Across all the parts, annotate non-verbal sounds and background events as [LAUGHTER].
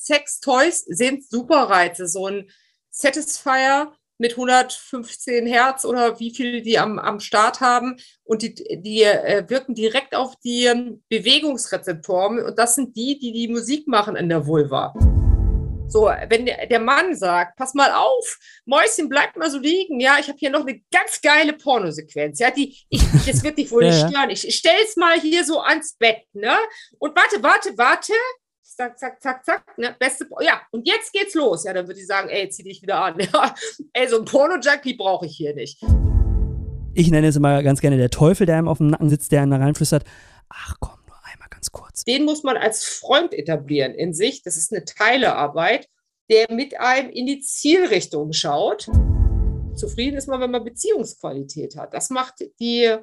Sex-Toys sind Superreize. So ein Satisfier mit 115 Hertz oder wie viel die am, am Start haben. Und die, die äh, wirken direkt auf die Bewegungsrezeptoren. Und das sind die, die die Musik machen in der Vulva. So, wenn der, Mann sagt, pass mal auf, Mäuschen, bleibt mal so liegen, ja, ich habe hier noch eine ganz geile Pornosequenz, ja, die, ich, das wird dich wohl nicht stören. Ich, ich stell's mal hier so ans Bett, ne? Und warte, warte, warte, zack, zack, zack, zack, ne? Beste, ja, und jetzt geht's los. Ja, dann würde ich sagen, ey, zieh dich wieder an. [LAUGHS] Ja, ey, so ein Porno-Junkie brauche ich hier nicht. Ich nenne es immer ganz gerne der Teufel, der einem auf dem Nacken sitzt, der einen da reinflüstert, ach komm, nur einmal ganz kurz. Den muss man als Freund etablieren in sich. Das ist eine Teilearbeit, der mit einem in die Zielrichtung schaut. Zufrieden ist man, wenn man Beziehungsqualität hat. Das macht die,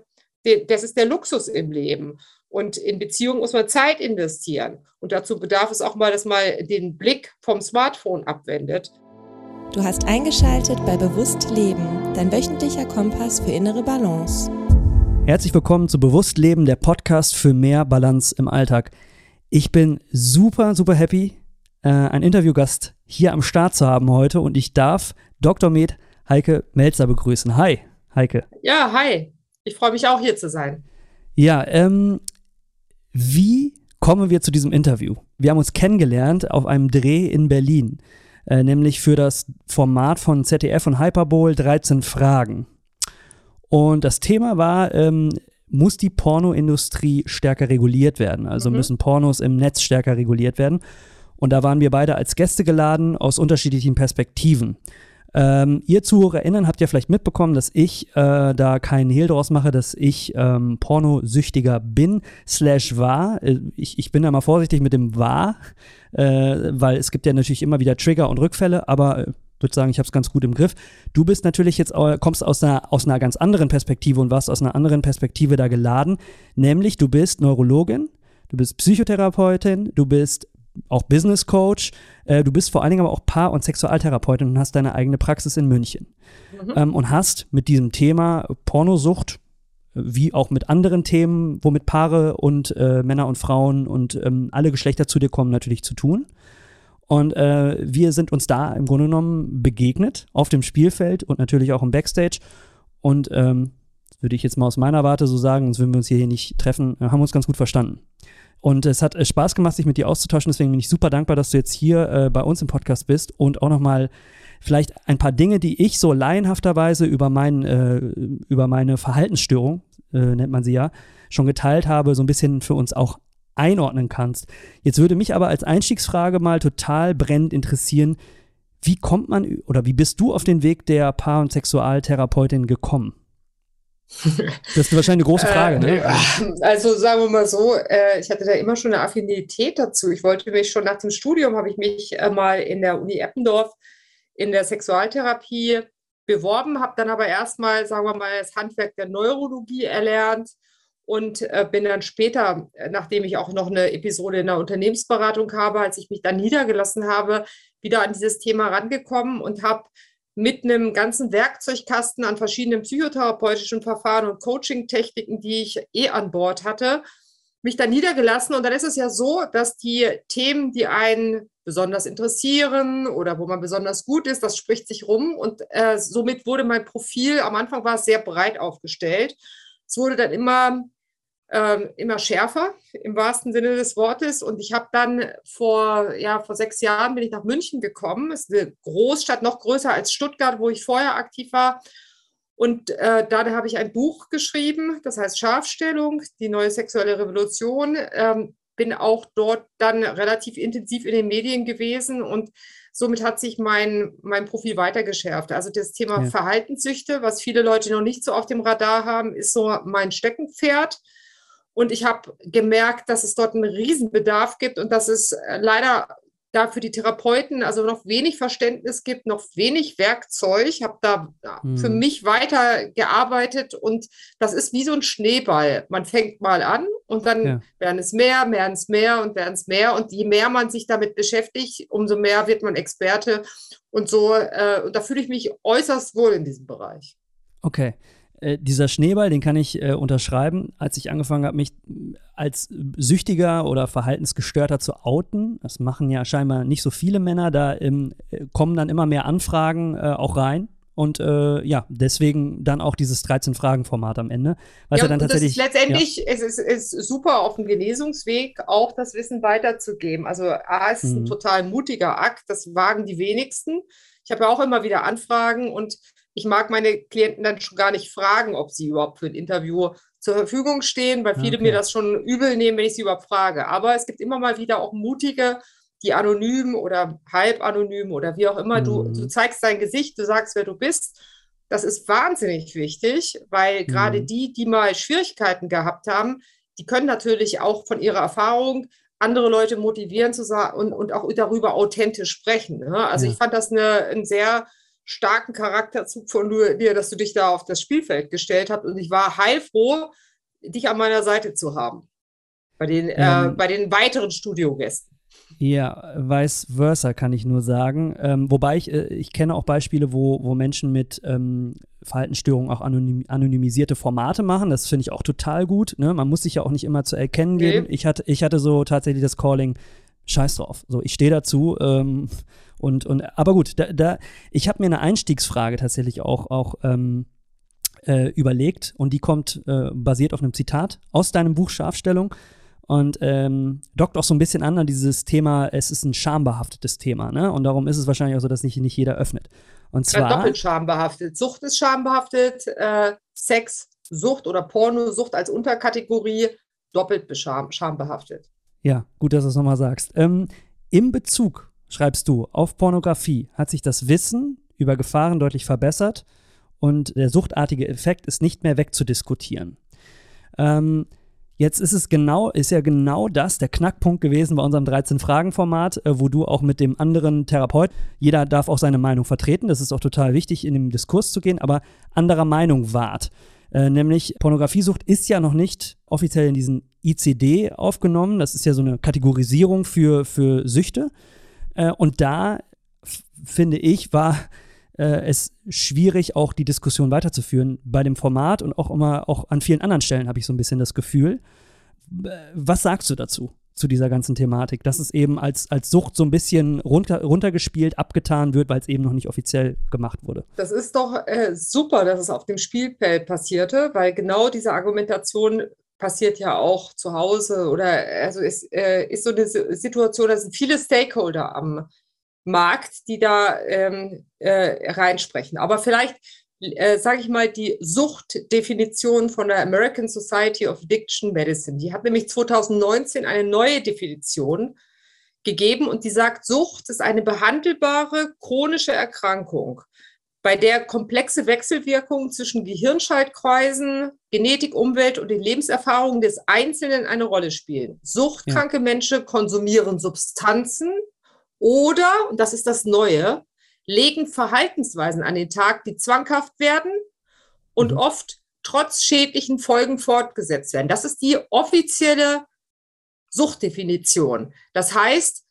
die das ist der Luxus im Leben. Und in Beziehungen muss man Zeit investieren. Und dazu bedarf es auch mal, dass man den Blick vom Smartphone abwendet. Du hast eingeschaltet bei Bewusst Leben, dein wöchentlicher Kompass für innere Balance. Herzlich willkommen zu Bewusst Leben, der Podcast für mehr Balance im Alltag. Ich bin super, super happy, äh, einen Interviewgast hier am Start zu haben heute und ich darf Dr. Med Heike Melzer begrüßen. Hi, Heike. Ja, hi. Ich freue mich auch hier zu sein. Ja, ähm, wie kommen wir zu diesem Interview? Wir haben uns kennengelernt auf einem Dreh in Berlin, äh, nämlich für das Format von ZDF und Hyperbowl 13 Fragen. Und das Thema war, ähm, muss die Pornoindustrie stärker reguliert werden? Also mhm. müssen Pornos im Netz stärker reguliert werden? Und da waren wir beide als Gäste geladen aus unterschiedlichen Perspektiven. Ähm, ihr ZuhörerInnen habt ja vielleicht mitbekommen, dass ich äh, da keinen Hehl draus mache, dass ich ähm, Pornosüchtiger bin, slash war. Äh, ich, ich bin da mal vorsichtig mit dem war, äh, weil es gibt ja natürlich immer wieder Trigger und Rückfälle, aber äh, würde sagen, ich habe es ganz gut im Griff. Du bist natürlich jetzt, kommst aus einer, aus einer ganz anderen Perspektive und warst aus einer anderen Perspektive da geladen, nämlich du bist Neurologin, du bist Psychotherapeutin, du bist auch Business Coach. Äh, du bist vor allen Dingen aber auch Paar- und Sexualtherapeutin und hast deine eigene Praxis in München. Mhm. Ähm, und hast mit diesem Thema Pornosucht, wie auch mit anderen Themen, womit Paare und äh, Männer und Frauen und ähm, alle Geschlechter zu dir kommen, natürlich zu tun. Und äh, wir sind uns da im Grunde genommen begegnet, auf dem Spielfeld und natürlich auch im Backstage. Und ähm, würde ich jetzt mal aus meiner Warte so sagen, sonst würden wir uns hier nicht treffen, haben uns ganz gut verstanden. Und es hat äh, Spaß gemacht, sich mit dir auszutauschen. Deswegen bin ich super dankbar, dass du jetzt hier äh, bei uns im Podcast bist und auch nochmal vielleicht ein paar Dinge, die ich so laienhafterweise über, mein, äh, über meine Verhaltensstörung, äh, nennt man sie ja, schon geteilt habe, so ein bisschen für uns auch einordnen kannst. Jetzt würde mich aber als Einstiegsfrage mal total brennend interessieren, wie kommt man oder wie bist du auf den Weg der Paar- und Sexualtherapeutin gekommen? Das ist wahrscheinlich eine große Frage, ne? Äh, [LAUGHS] also sagen wir mal so, äh, ich hatte da immer schon eine Affinität dazu. Ich wollte mich schon nach dem Studium, habe ich mich äh, mal in der Uni Eppendorf in der Sexualtherapie beworben, habe dann aber erstmal, sagen wir mal, das Handwerk der Neurologie erlernt und bin dann später, nachdem ich auch noch eine Episode in der Unternehmensberatung habe, als ich mich dann niedergelassen habe, wieder an dieses Thema rangekommen und habe mit einem ganzen Werkzeugkasten an verschiedenen psychotherapeutischen Verfahren und Coaching-Techniken, die ich eh an Bord hatte, mich dann niedergelassen. Und dann ist es ja so, dass die Themen, die einen besonders interessieren oder wo man besonders gut ist, das spricht sich rum. Und äh, somit wurde mein Profil, am Anfang war es sehr breit aufgestellt. Es wurde dann immer ähm, immer schärfer im wahrsten Sinne des Wortes. Und ich habe dann vor, ja, vor sechs Jahren bin ich nach München gekommen. Es ist eine Großstadt, noch größer als Stuttgart, wo ich vorher aktiv war. Und äh, da habe ich ein Buch geschrieben, das heißt Scharfstellung, die neue sexuelle Revolution. Ähm, bin auch dort dann relativ intensiv in den Medien gewesen und somit hat sich mein, mein Profil weiter geschärft. Also das Thema ja. Verhaltenssüchte, was viele Leute noch nicht so auf dem Radar haben, ist so mein Steckenpferd. Und ich habe gemerkt, dass es dort einen Riesenbedarf gibt und dass es äh, leider da für die Therapeuten also noch wenig Verständnis gibt, noch wenig Werkzeug. Ich habe da hm. für mich weiter gearbeitet und das ist wie so ein Schneeball. Man fängt mal an und dann ja. werden es mehr, werden es mehr und werden es mehr. Und je mehr man sich damit beschäftigt, umso mehr wird man Experte. Und so, äh, und da fühle ich mich äußerst wohl in diesem Bereich. Okay. Äh, dieser Schneeball, den kann ich äh, unterschreiben, als ich angefangen habe, mich als Süchtiger oder Verhaltensgestörter zu outen. Das machen ja scheinbar nicht so viele Männer. Da ähm, kommen dann immer mehr Anfragen äh, auch rein. Und äh, ja, deswegen dann auch dieses 13-Fragen-Format am Ende. Was ja, ja dann tatsächlich. Das ist letztendlich ja. es ist, ist super auf dem Genesungsweg, auch das Wissen weiterzugeben. Also, A, es ist mhm. ein total mutiger Akt, das wagen die wenigsten. Ich habe ja auch immer wieder Anfragen und ich mag meine Klienten dann schon gar nicht fragen, ob sie überhaupt für ein Interview zur Verfügung stehen, weil viele okay. mir das schon übel nehmen, wenn ich sie überhaupt frage. Aber es gibt immer mal wieder auch mutige, die anonym oder halb anonym oder wie auch immer, mhm. du, du mhm. zeigst dein Gesicht, du sagst, wer du bist. Das ist wahnsinnig wichtig, weil mhm. gerade die, die mal Schwierigkeiten gehabt haben, die können natürlich auch von ihrer Erfahrung andere Leute motivieren zu sagen und, und auch darüber authentisch sprechen. Ne? Also ja. ich fand das eine, ein sehr starken Charakterzug von dir, dass du dich da auf das Spielfeld gestellt hast. Und ich war heilfroh, dich an meiner Seite zu haben. Bei den, äh, ähm, äh, bei den weiteren Studiogästen. Ja, vice versa kann ich nur sagen. Ähm, wobei ich, äh, ich kenne auch Beispiele, wo, wo Menschen mit ähm, Verhaltensstörungen auch anonym, anonymisierte Formate machen. Das finde ich auch total gut. Ne? Man muss sich ja auch nicht immer zu erkennen geben. Ich hatte, ich hatte so tatsächlich das Calling, scheiß drauf. So, ich stehe dazu. Ähm, und, und, aber gut, da, da ich habe mir eine Einstiegsfrage tatsächlich auch, auch ähm, äh, überlegt und die kommt äh, basiert auf einem Zitat aus deinem Buch Scharfstellung und ähm, dockt auch so ein bisschen an an dieses Thema, es ist ein schambehaftetes Thema, ne? Und darum ist es wahrscheinlich auch so, dass nicht, nicht jeder öffnet. Und zwar. Ja, doppelt schambehaftet. Sucht ist schambehaftet, äh, Sex, Sucht oder Pornosucht als Unterkategorie doppelt schambehaftet. Ja, gut, dass du es nochmal sagst. Ähm, Im Bezug schreibst du, auf Pornografie hat sich das Wissen über Gefahren deutlich verbessert und der suchtartige Effekt ist nicht mehr wegzudiskutieren. Ähm, jetzt ist es genau, ist ja genau das der Knackpunkt gewesen bei unserem 13-Fragen-Format, äh, wo du auch mit dem anderen Therapeut, jeder darf auch seine Meinung vertreten, das ist auch total wichtig, in den Diskurs zu gehen, aber anderer Meinung wart. Äh, nämlich Pornografiesucht ist ja noch nicht offiziell in diesen ICD aufgenommen. Das ist ja so eine Kategorisierung für, für Süchte. Äh, und da, finde ich, war äh, es schwierig, auch die Diskussion weiterzuführen bei dem Format und auch immer, auch an vielen anderen Stellen habe ich so ein bisschen das Gefühl. Was sagst du dazu? zu dieser ganzen Thematik, dass es eben als, als Sucht so ein bisschen runter, runtergespielt, abgetan wird, weil es eben noch nicht offiziell gemacht wurde. Das ist doch äh, super, dass es auf dem Spielfeld passierte, weil genau diese Argumentation passiert ja auch zu Hause oder also es äh, ist so eine Situation, da sind viele Stakeholder am Markt, die da ähm, äh, reinsprechen. Aber vielleicht äh, sage ich mal, die Suchtdefinition von der American Society of Addiction Medicine. Die hat nämlich 2019 eine neue Definition gegeben und die sagt, Sucht ist eine behandelbare chronische Erkrankung, bei der komplexe Wechselwirkungen zwischen Gehirnschaltkreisen, Genetik, Umwelt und den Lebenserfahrungen des Einzelnen eine Rolle spielen. Suchtkranke ja. Menschen konsumieren Substanzen oder, und das ist das Neue, legen Verhaltensweisen an den Tag, die zwanghaft werden und mhm. oft trotz schädlichen Folgen fortgesetzt werden. Das ist die offizielle Suchtdefinition. Das heißt,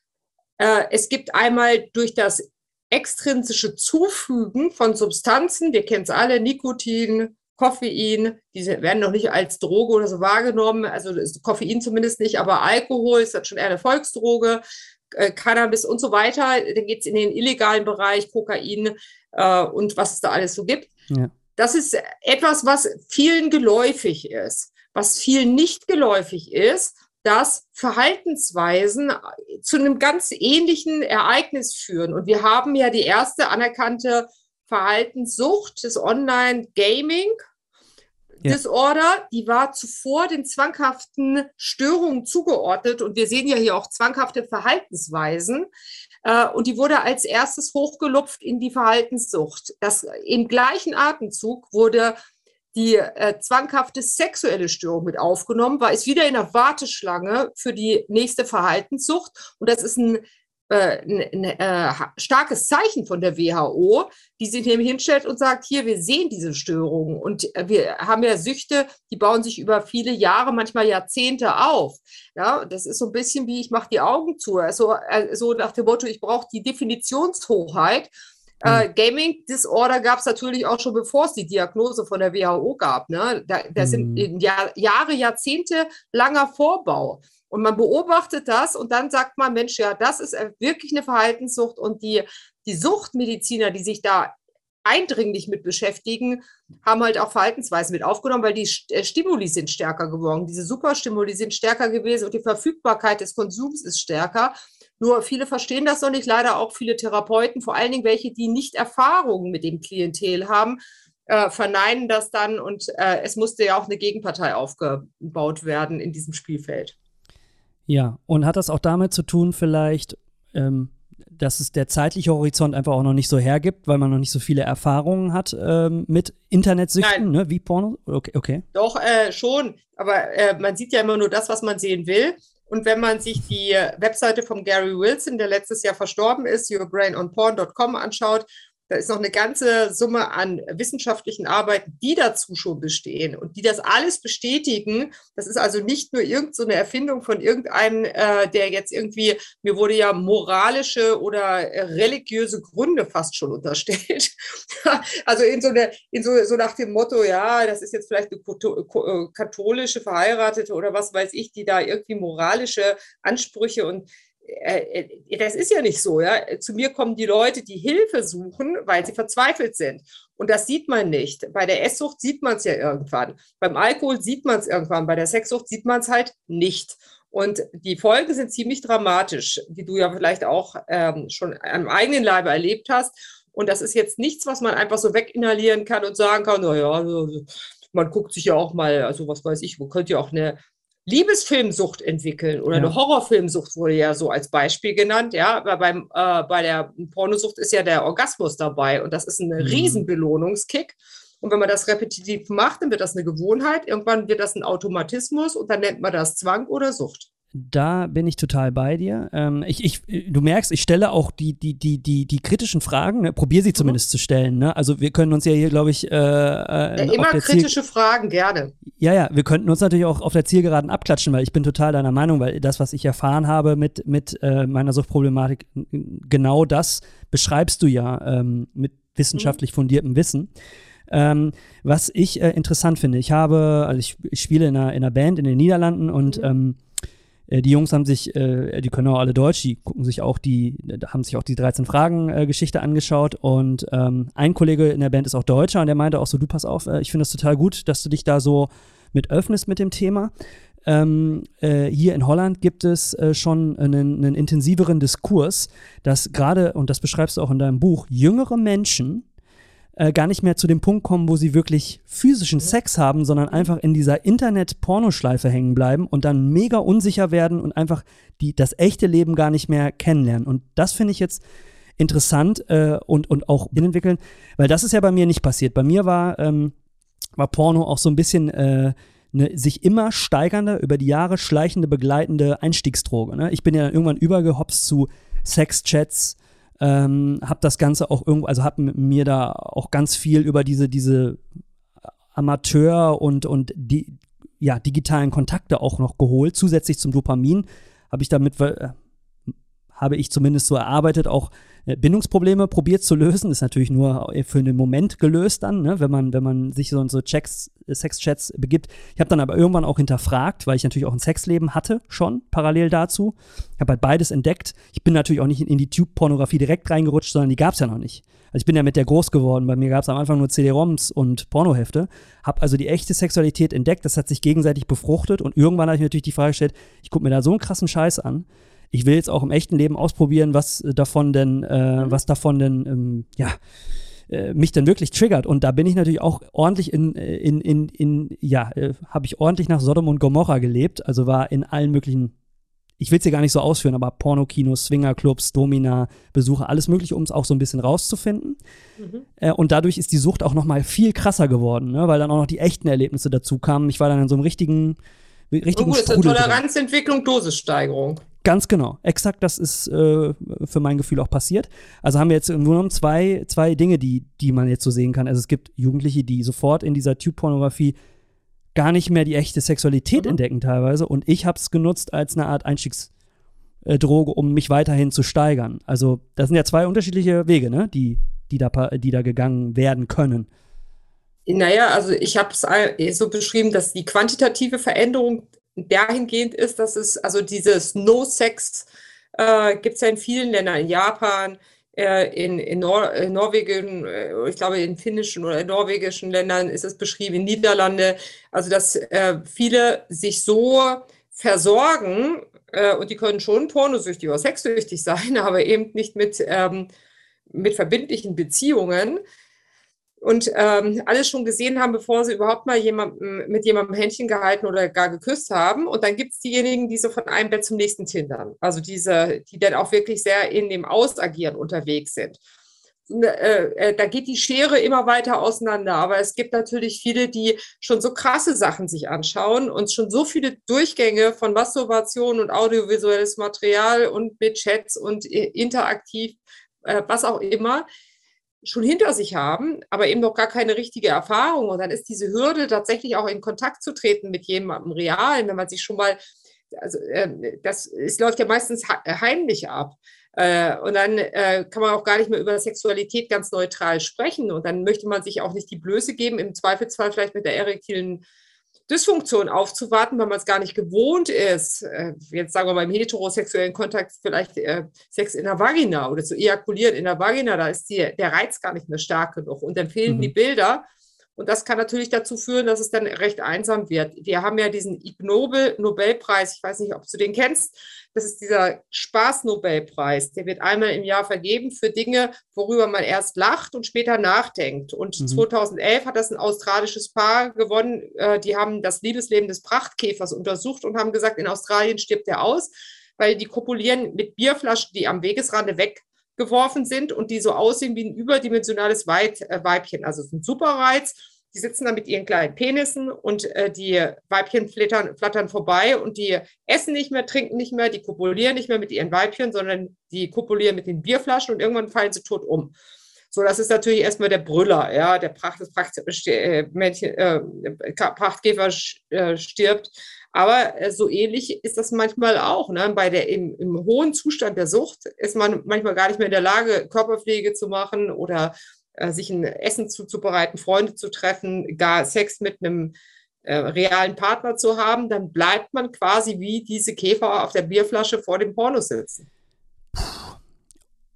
äh, es gibt einmal durch das extrinsische Zufügen von Substanzen, wir kennen es alle, Nikotin, Koffein, diese werden noch nicht als Droge oder so wahrgenommen, also Koffein zumindest nicht, aber Alkohol ist dann schon eher eine Volksdroge, äh, Cannabis und so weiter. Dann geht es in den illegalen Bereich, Kokain äh, und was es da alles so gibt. Ja. Das ist etwas, was vielen geläufig ist. Was vielen nicht geläufig ist, dass Verhaltensweisen zu einem ganz ähnlichen Ereignis führen. Und wir haben ja die erste anerkannte Verhaltenssucht, das Online-Gaming. Ja. Disorder, die war zuvor den zwanghaften Störungen zugeordnet und wir sehen ja hier auch zwanghafte Verhaltensweisen äh, und die wurde als erstes hochgelupft in die Verhaltenssucht. Das im gleichen Atemzug wurde die äh, zwanghafte sexuelle Störung mit aufgenommen, war es wieder in der Warteschlange für die nächste Verhaltenssucht. Und das ist ein, äh, ein, ein äh, starkes Zeichen von der WHO, die sich nämlich hinstellt und sagt, hier, wir sehen diese Störungen. Und äh, wir haben ja Süchte, die bauen sich über viele Jahre, manchmal Jahrzehnte auf. Ja, das ist so ein bisschen wie, ich mache die Augen zu. Also, also nach dem Motto, ich brauche die Definitionshoheit Äh, Gaming Disorder gab es natürlich auch schon, bevor es die Diagnose von der WHO gab. Ne? Da, das mhm. sind Jahr, Jahre, Jahrzehnte langer Vorbau. Und man beobachtet das und dann sagt man, Mensch, ja, das ist wirklich eine Verhaltenssucht und die, die Suchtmediziner, die sich da eindringlich mit beschäftigen, haben halt auch Verhaltensweisen mit aufgenommen, weil die äh, Stimuli sind stärker geworden. Diese Superstimuli sind stärker gewesen und die Verfügbarkeit des Konsums ist stärker. Nur viele verstehen das noch nicht, leider auch viele Therapeuten, vor allen Dingen welche, die nicht Erfahrungen mit dem Klientel haben, äh, verneinen das dann und äh, es musste ja auch eine Gegenpartei aufgebaut werden in diesem Spielfeld. Ja, und hat das auch damit zu tun, vielleicht, ähm, dass es der zeitliche Horizont einfach auch noch nicht so hergibt, weil man noch nicht so viele Erfahrungen hat ähm, mit Internetsüchten, ne, wie Porno? Okay, okay. Doch, äh, schon. Aber äh, man sieht ja immer nur das, was man sehen will. Und wenn man sich die Webseite von Gary Wilson, der letztes Jahr verstorben ist, yourbrainonporn.com anschaut, da ist noch eine ganze Summe an wissenschaftlichen Arbeiten, die dazu schon bestehen und die das alles bestätigen. Das ist also nicht nur irgendeine so Erfindung von irgendeinem, äh, der jetzt irgendwie, mir wurde ja moralische oder religiöse Gründe fast schon unterstellt. [LAUGHS] also in so, eine, in so, so nach dem Motto, ja, das ist jetzt vielleicht eine äh, katholische Verheiratete oder was weiß ich, die da irgendwie moralische Ansprüche und äh, äh, das ist ja nicht so, ja. Zu mir kommen die Leute, die Hilfe suchen, weil sie verzweifelt sind. Und das sieht man nicht. Bei der Esssucht sieht man es ja irgendwann. Beim Alkohol sieht man es irgendwann. Bei der Sexsucht sieht man es halt nicht. Und die Folgen sind ziemlich dramatisch, die du ja vielleicht auch ähm, schon am eigenen Leibe erlebt hast. Und das ist jetzt nichts, was man einfach so weginhalieren kann und sagen kann, naja, man guckt sich ja auch mal, also was weiß ich, wo könnte ja auch eine Liebesfilmsucht entwickeln oder ja. eine Horrorfilmsucht wurde ja so als Beispiel genannt, ja, aber beim, äh, bei der Pornosucht ist ja der Orgasmus dabei und das ist ein mhm. Riesenbelohnungskick. Und wenn man das repetitiv macht, dann wird das eine Gewohnheit, irgendwann wird das ein Automatismus und dann nennt man das Zwang oder Sucht. Da bin ich total bei dir. Ähm, ich, ich, du merkst, ich stelle auch die, die, die, die, die kritischen Fragen, ne? probiere sie mhm. zumindest zu stellen. Ne? Also wir können uns ja hier, glaube ich, äh, äh, immer kritische Ziel Fragen, gerne. Ja, ja, wir könnten uns natürlich auch auf der Zielgeraden abklatschen, weil ich bin total deiner Meinung, weil das, was ich erfahren habe mit, mit äh, meiner Suchtproblematik, genau das beschreibst du ja ähm, mit wissenschaftlich mhm. fundiertem Wissen. Ähm, was ich äh, interessant finde, ich habe, also ich, ich spiele in einer, in einer Band in den Niederlanden und mhm. ähm, äh, die Jungs haben sich, äh, die können auch alle Deutsch, die gucken sich auch die, haben sich auch die 13 Fragen-Geschichte äh, angeschaut und ähm, ein Kollege in der Band ist auch Deutscher und der meinte auch so, du pass auf, äh, ich finde das total gut, dass du dich da so mit öffnest mit dem Thema. Ähm, äh, hier in Holland gibt es äh, schon einen, einen intensiveren Diskurs, dass gerade, und das beschreibst du auch in deinem Buch, jüngere Menschen äh, gar nicht mehr zu dem Punkt kommen, wo sie wirklich physischen Sex haben, sondern einfach in dieser Internet-Pornoschleife hängen bleiben und dann mega unsicher werden und einfach die, das echte Leben gar nicht mehr kennenlernen. Und das finde ich jetzt interessant äh, und, und auch entwickeln, weil das ist ja bei mir nicht passiert. Bei mir war, ähm, war Porno auch so ein bisschen äh, eine sich immer steigernde, über die Jahre schleichende, begleitende Einstiegsdroge. Ne? Ich bin ja dann irgendwann übergehopst zu Sexchats, ähm, habe das Ganze auch irgendwo, also habe mir da auch ganz viel über diese, diese Amateur- und, und die, ja, digitalen Kontakte auch noch geholt. Zusätzlich zum Dopamin habe ich damit, äh, habe ich zumindest so erarbeitet, auch Bindungsprobleme probiert zu lösen. Ist natürlich nur für einen Moment gelöst dann, ne? wenn man, wenn man sich so in so Checks, Sexchats begibt. Ich habe dann aber irgendwann auch hinterfragt, weil ich natürlich auch ein Sexleben hatte, schon parallel dazu. Ich habe halt beides entdeckt. Ich bin natürlich auch nicht in die Tube-Pornografie direkt reingerutscht, sondern die gab es ja noch nicht. Also ich bin ja mit der groß geworden. Bei mir gab es am Anfang nur CD-ROMs und Pornohefte. Habe also die echte Sexualität entdeckt. Das hat sich gegenseitig befruchtet. Und irgendwann habe ich natürlich die Frage gestellt, ich gucke mir da so einen krassen Scheiß an ich will jetzt auch im echten Leben ausprobieren, was davon denn, äh, mhm. was davon denn, ähm, ja, äh, mich dann wirklich triggert. Und da bin ich natürlich auch ordentlich in, in, in, in ja, äh, habe ich ordentlich nach Sodom und Gomorra gelebt. Also war in allen möglichen, ich will es hier gar nicht so ausführen, aber Pornokinos, Swingerclubs, Domina, Besuche, alles mögliche, um es auch so ein bisschen rauszufinden. Mhm. Äh, und dadurch ist die Sucht auch noch mal viel krasser geworden, ne? weil dann auch noch die echten Erlebnisse dazu kamen. Ich war dann in so einem richtigen, richtigen oh, gut, Strudel Toleranzentwicklung, Dosissteigerung. Ganz genau. Exakt, das ist äh, für mein Gefühl auch passiert. Also haben wir jetzt im Grunde genommen zwei, zwei Dinge, die, die man jetzt so sehen kann. Also es gibt Jugendliche, die sofort in dieser Tube-Pornografie gar nicht mehr die echte Sexualität mhm. entdecken teilweise. Und ich habe es genutzt als eine Art Einstiegsdroge, um mich weiterhin zu steigern. Also das sind ja zwei unterschiedliche Wege, ne? Die die da, die da gegangen werden können? Naja, also ich habe es so beschrieben, dass die quantitative Veränderung dahingehend ist, dass es also dieses No-Sex äh, gibt es ja in vielen Ländern, in Japan, äh, in, in, Nor in Norwegen, äh, ich glaube in finnischen oder in norwegischen Ländern ist es beschrieben, in Niederlande, also dass äh, viele sich so versorgen äh, und die können schon pornosüchtig oder sexsüchtig [LAUGHS] sein, aber eben nicht mit, ähm, mit verbindlichen Beziehungen und ähm, alles schon gesehen haben, bevor sie überhaupt mal jemandem, mit jemandem Händchen gehalten oder gar geküsst haben. Und dann gibt es diejenigen, die so von einem Bett zum nächsten tindern. Also diese, die dann auch wirklich sehr in dem Ausagieren unterwegs sind. Äh, äh, da geht die Schere immer weiter auseinander. Aber es gibt natürlich viele, die schon so krasse Sachen sich anschauen und schon so viele Durchgänge von Masturbation und audiovisuelles Material und mit Chats und äh, interaktiv, was auch immer, schon hinter sich haben, aber eben noch gar keine richtige Erfahrung. Und dann ist diese Hürde, tatsächlich auch in Kontakt zu treten mit jemandem Realen, wenn man sich schon mal, also äh, das, es läuft ja meistens heimlich ab. Äh, und dann äh, kann man auch gar nicht mehr über Sexualität ganz neutral sprechen. Und dann möchte man sich auch nicht die Blöße geben, im Zweifelsfall vielleicht mit der erektilen Dysfunktion aufzuwarten, weil man es gar nicht gewohnt ist. Äh, jetzt sagen wir mal im heterosexuellen Kontakt vielleicht äh, Sex in der Vagina oder zu ejakulieren in der Vagina, da ist die, der Reiz gar nicht mehr stark genug und dann fehlen mhm. die Bilder. Und das kann natürlich dazu führen, dass es dann recht einsam wird. Wir haben ja diesen Ig Nobel-Nobelpreis, ich weiß nicht, ob du den kennst, das ist dieser Spaß-Nobelpreis. Der wird einmal im Jahr vergeben für Dinge, worüber man erst lacht und später nachdenkt. Und mhm. 2011 hat das ein australisches Paar gewonnen. Äh, die haben das Liebesleben des Prachtkäfers untersucht und haben gesagt, in Australien stirbt er aus, weil die kopulieren mit Bierflaschen, die am Wegesrande weggeworfen sind und die so aussehen wie ein überdimensionales äh, Weibchen. Also es ist ein Superreiz die sitzen da mit ihren kleinen Penissen und äh, die Weibchen flattern, flattern vorbei und die essen nicht mehr, trinken nicht mehr, die kopulieren nicht mehr mit ihren Weibchen, sondern die kopulieren mit den Bierflaschen und irgendwann fallen sie tot um. So, das ist natürlich erstmal der Brüller, ja, der Pracht, das Pracht, äh, Männchen, äh, Prachtkäfer äh, stirbt. Aber äh, so ähnlich ist das manchmal auch. Ne? Bei der, im, im, hohen Zustand der Sucht ist man manchmal gar nicht mehr in der Lage, Körperpflege zu machen oder äh, sich ein Essen zuzubereiten, Freunde zu treffen, gar Sex mit einem äh, realen Partner zu haben, dann bleibt man quasi wie diese Käfer auf der Bierflasche vor dem Porno sitzen.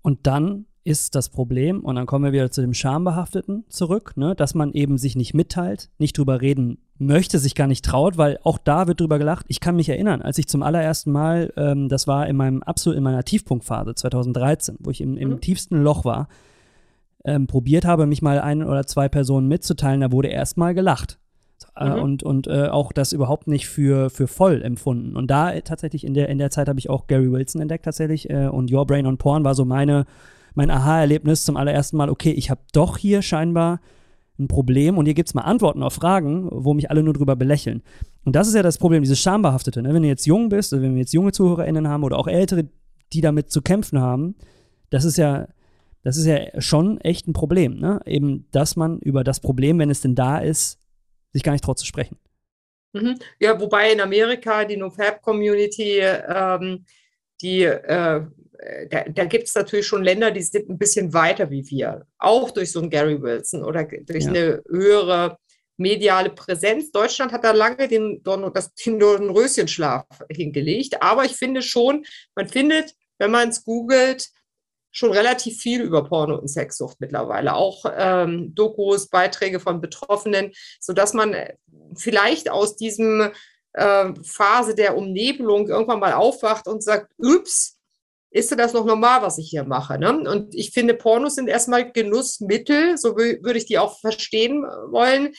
Und dann ist das Problem, und dann kommen wir wieder zu dem Schambehafteten zurück, ne, dass man eben sich nicht mitteilt, nicht drüber reden möchte, sich gar nicht traut, weil auch da wird drüber gelacht. Ich kann mich erinnern, als ich zum allerersten Mal, ähm, das war in meinem absolut in meiner Tiefpunktphase 2013, wo ich im, im mhm. tiefsten Loch war, ähm, probiert habe, mich mal ein oder zwei Personen mitzuteilen, da wurde erstmal gelacht. Äh, mhm. Und, und äh, auch das überhaupt nicht für, für voll empfunden. Und da äh, tatsächlich in der, in der Zeit habe ich auch Gary Wilson entdeckt tatsächlich äh, und Your Brain on Porn war so meine, mein Aha-Erlebnis zum allerersten Mal, okay, ich habe doch hier scheinbar ein Problem und hier gibt es mal Antworten auf Fragen, wo mich alle nur drüber belächeln. Und das ist ja das Problem, dieses Schambehaftete. Ne? Wenn du jetzt jung bist, also wenn wir jetzt junge ZuhörerInnen haben oder auch ältere, die damit zu kämpfen haben, das ist ja das ist ja schon echt ein Problem, ne? Eben, dass man über das Problem, wenn es denn da ist, sich gar nicht traut zu sprechen. Mhm. Ja, wobei in Amerika die NoFab-Community, ähm, die, äh, da, da gibt es natürlich schon Länder, die sind ein bisschen weiter wie wir. Auch durch so einen Gary Wilson oder durch ja. eine höhere mediale Präsenz. Deutschland hat da lange den, das, den Dornröschenschlaf hingelegt. Aber ich finde schon, man findet, wenn man es googelt, schon relativ viel über Porno und Sexsucht mittlerweile, auch ähm, Dokus, Beiträge von Betroffenen, sodass man äh, vielleicht aus diesem äh, Phase der Umnebelung irgendwann mal aufwacht und sagt, ups, ist das noch normal, was ich hier mache? Ne? Und ich finde, Pornos sind erstmal Genussmittel, so würde ich die auch verstehen wollen.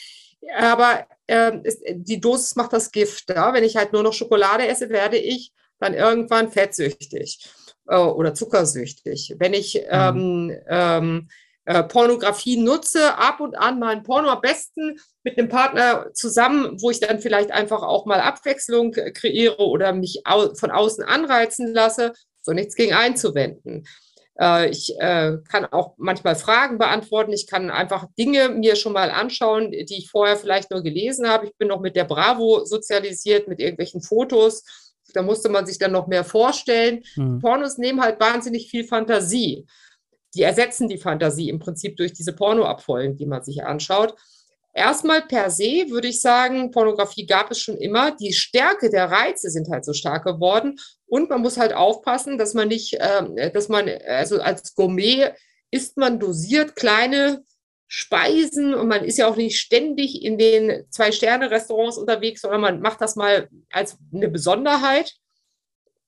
Aber äh, ist, die Dosis macht das Gift. Ja? Wenn ich halt nur noch Schokolade esse, werde ich dann irgendwann fettsüchtig äh, oder zuckersüchtig. Wenn ich mhm. ähm, ähm, äh, Pornografie nutze, ab und an mal ein Porno, am besten mit einem Partner zusammen, wo ich dann vielleicht einfach auch mal Abwechslung kreiere oder mich au von außen anreizen lasse, so nichts gegen einzuwenden. Äh, ich äh, kann auch manchmal Fragen beantworten. Ich kann einfach Dinge mir schon mal anschauen, die ich vorher vielleicht nur gelesen habe. Ich bin noch mit der Bravo sozialisiert, mit irgendwelchen Fotos da musste man sich dann noch mehr vorstellen. Mhm. Pornos nehmen halt wahnsinnig viel Fantasie. die ersetzen die Fantasie im Prinzip durch diese Pornoabfolgen, die man sich anschaut. Erstmal per se würde ich sagen, Pornografie gab es schon immer. Die Stärke der Reize sind halt so stark geworden. Und man muss halt aufpassen, dass man nicht, äh, dass man, also als Gourmet isst man dosiert kleine Speisen und man ist ja auch nicht ständig in den Zwei-Sterne-Restaurants unterwegs, sondern man macht das mal als eine Besonderheit.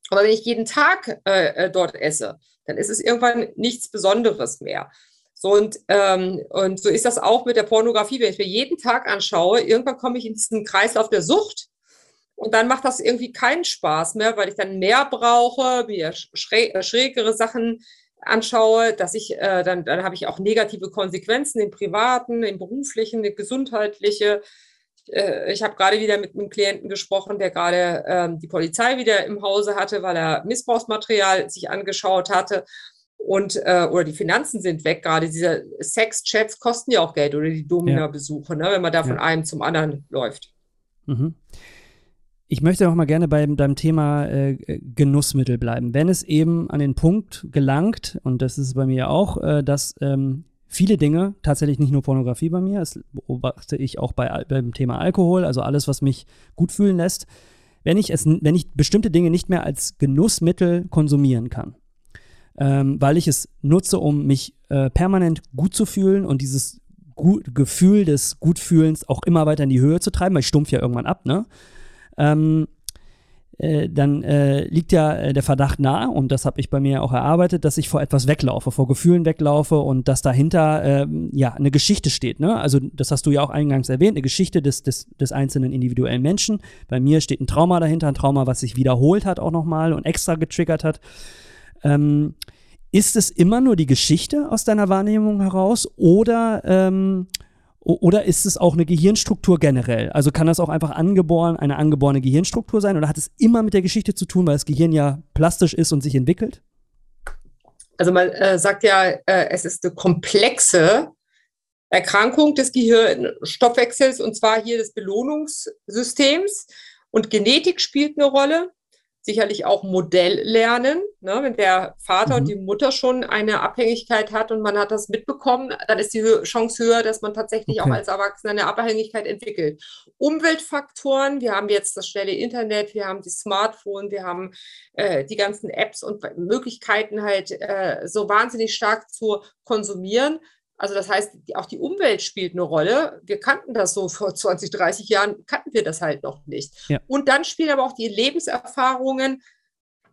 Aber wenn ich jeden Tag äh, äh dort esse, dann ist es irgendwann nichts Besonderes mehr. So und, ähm, und so ist das auch mit der Pornografie. Wenn ich mir jeden Tag anschaue, irgendwann komme ich in diesen Kreislauf der Sucht und dann macht das irgendwie keinen Spaß mehr, weil ich dann mehr brauche, mir schräg, schrägere Sachen anschaue, dass ich, äh, dann, dann habe ich auch negative Konsequenzen im privaten, im beruflichen, im gesundheitliche. Äh, ich habe gerade wieder mit einem Klienten gesprochen, der gerade ähm, die Polizei wieder im Hause hatte, weil er Missbrauchsmaterial sich angeschaut hatte. Und, äh, oder die Finanzen sind weg, gerade diese Sex-Chats kosten ja auch Geld oder die Domina-Besuche, ne, wenn man da von ja. einem zum anderen läuft. Mhm. Ich möchte auch mal gerne beim, beim Thema äh, Genussmittel bleiben. Wenn es eben an den Punkt gelangt, und das ist bei mir auch, äh, dass ähm, viele Dinge, tatsächlich nicht nur Pornografie bei mir, das beobachte ich auch bei, beim Thema Alkohol, also alles, was mich gut fühlen lässt, wenn ich, es, wenn ich bestimmte Dinge nicht mehr als Genussmittel konsumieren kann, ähm, weil ich es nutze, um mich äh, permanent gut zu fühlen und dieses Gut Gefühl des Gutfühlens auch immer weiter in die Höhe zu treiben, weil ich stumpf ja irgendwann ab, ne? Ähm, äh, dann äh, liegt ja äh, der Verdacht nahe, und das habe ich bei mir auch erarbeitet, dass ich vor etwas weglaufe, vor Gefühlen weglaufe und dass dahinter ähm, ja eine Geschichte steht. Ne? Also das hast du ja auch eingangs erwähnt, eine Geschichte des, des, des einzelnen individuellen Menschen. Bei mir steht ein Trauma dahinter, ein Trauma, was sich wiederholt hat auch nochmal und extra getriggert hat. Ähm, ist es immer nur die Geschichte aus deiner Wahrnehmung heraus oder ähm, oder ist es auch eine Gehirnstruktur generell? Also kann das auch einfach angeboren, eine angeborene Gehirnstruktur sein oder hat es immer mit der Geschichte zu tun, weil das Gehirn ja plastisch ist und sich entwickelt? Also man äh, sagt ja, äh, es ist eine komplexe Erkrankung des Gehirnstoffwechsels und zwar hier des Belohnungssystems. Und Genetik spielt eine Rolle sicherlich auch Modell lernen. Ne? Wenn der Vater mhm. und die Mutter schon eine Abhängigkeit hat und man hat das mitbekommen, dann ist die Chance höher, dass man tatsächlich okay. auch als Erwachsener eine Abhängigkeit entwickelt. Umweltfaktoren, wir haben jetzt das schnelle Internet, wir haben die Smartphone, wir haben äh, die ganzen Apps und Möglichkeiten halt äh, so wahnsinnig stark zu konsumieren. Also das heißt, auch die Umwelt spielt eine Rolle. Wir kannten das so vor [LAUGHS] 20, 30 Jahren, kannten wir das halt noch nicht. Ja. Und dann spielen aber auch die Lebenserfahrungen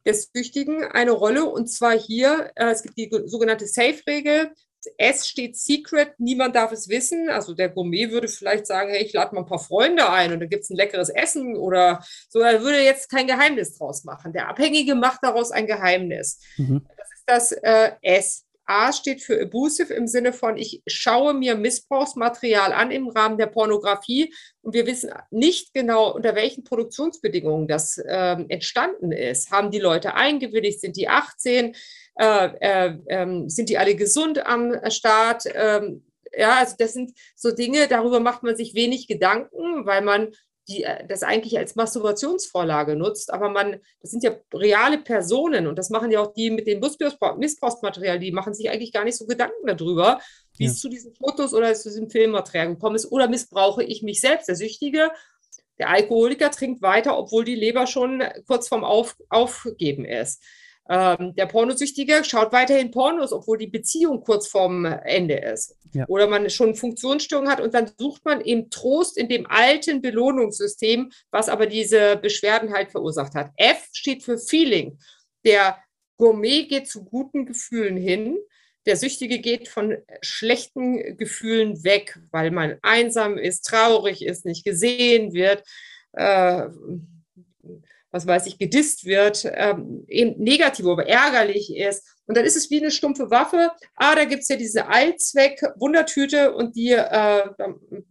des Süchtigen eine Rolle. Und zwar hier, äh, es gibt die sogenannte Safe-Regel. S steht Secret, niemand darf es wissen. Also der Gourmet würde vielleicht sagen, hey, ich lade mal ein paar Freunde ein und da gibt es ein leckeres Essen oder so. Er würde jetzt kein Geheimnis draus machen. Der Abhängige macht daraus ein Geheimnis. Mhm. Das ist das äh, S. A steht für abusive im Sinne von, ich schaue mir Missbrauchsmaterial an im Rahmen der Pornografie und wir wissen nicht genau, unter welchen Produktionsbedingungen das ähm, entstanden ist. Haben die Leute eingewilligt? Sind die 18? Äh, äh, äh, sind die alle gesund am Start? Ähm, ja, also das sind so Dinge, darüber macht man sich wenig Gedanken, weil man die äh, das eigentlich als Masturbationsvorlage nutzt, aber man, das sind ja reale Personen und das machen ja auch die mit dem Missbrauchsmaterial, die machen sich eigentlich gar nicht so Gedanken darüber, wie ja. es zu diesen Fotos oder zu diesem Filmmaterial gekommen ist oder missbrauche ich mich selbst, der Süchtige. Der Alkoholiker trinkt weiter, obwohl die Leber schon kurz vorm Auf, Aufgeben ist. Ähm, der Pornosüchtige schaut weiterhin Pornos, obwohl die Beziehung kurz vorm Ende ist. Ja. Oder man schon Funktionsstörungen hat und dann sucht man eben Trost in dem alten Belohnungssystem, was aber diese Beschwerden halt verursacht hat. F steht für Feeling. Der Gourmet geht zu guten Gefühlen hin. Der Süchtige geht von schlechten Gefühlen weg, weil man einsam ist, traurig ist, nicht gesehen wird. Äh, was weiß ich, gedisst wird, ähm, eben negativ oder ärgerlich ist. Und dann ist es wie eine stumpfe Waffe. Ah, da gibt es ja diese Allzweck-Wundertüte und die äh,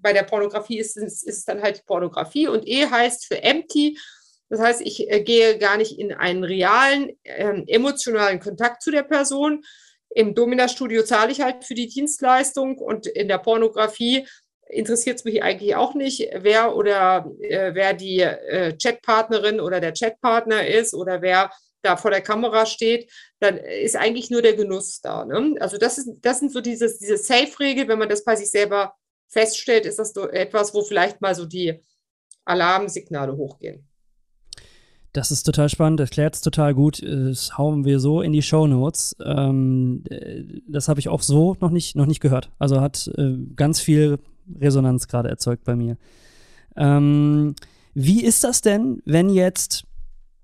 bei der Pornografie ist es, ist dann halt Pornografie und E heißt für empty. Das heißt, ich äh, gehe gar nicht in einen realen, äh, emotionalen Kontakt zu der Person. Im Domina-Studio zahle ich halt für die Dienstleistung und in der Pornografie interessiert es mich eigentlich auch nicht, wer oder äh, wer die äh, Chatpartnerin oder der Chatpartner ist oder wer da vor der Kamera steht, dann ist eigentlich nur der Genuss da. Ne? Also das, ist, das sind so dieses, diese Safe-Regel, wenn man das bei sich selber feststellt, ist das etwas, wo vielleicht mal so die Alarmsignale hochgehen. Das ist total spannend, erklärt es total gut. Das hauen wir so in die Show Notes. Ähm, das habe ich auch so noch nicht, noch nicht gehört. Also hat äh, ganz viel Resonanz gerade erzeugt bei mir. Ähm, wie ist das denn, wenn jetzt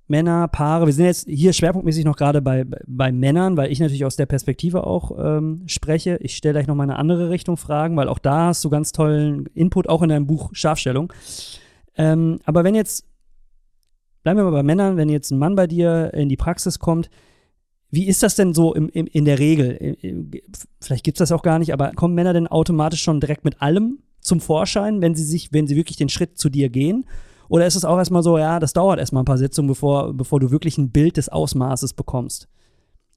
Männer, Paare, wir sind jetzt hier schwerpunktmäßig noch gerade bei, bei Männern, weil ich natürlich aus der Perspektive auch ähm, spreche. Ich stelle gleich noch mal eine andere Richtung Fragen, weil auch da hast du ganz tollen Input, auch in deinem Buch Scharfstellung. Ähm, aber wenn jetzt, bleiben wir mal bei Männern, wenn jetzt ein Mann bei dir in die Praxis kommt, wie ist das denn so im, im, in der Regel? Vielleicht gibt es das auch gar nicht, aber kommen Männer denn automatisch schon direkt mit allem zum Vorschein, wenn sie sich, wenn sie wirklich den Schritt zu dir gehen? Oder ist es auch erstmal so, ja, das dauert erstmal ein paar Sitzungen, bevor, bevor du wirklich ein Bild des Ausmaßes bekommst?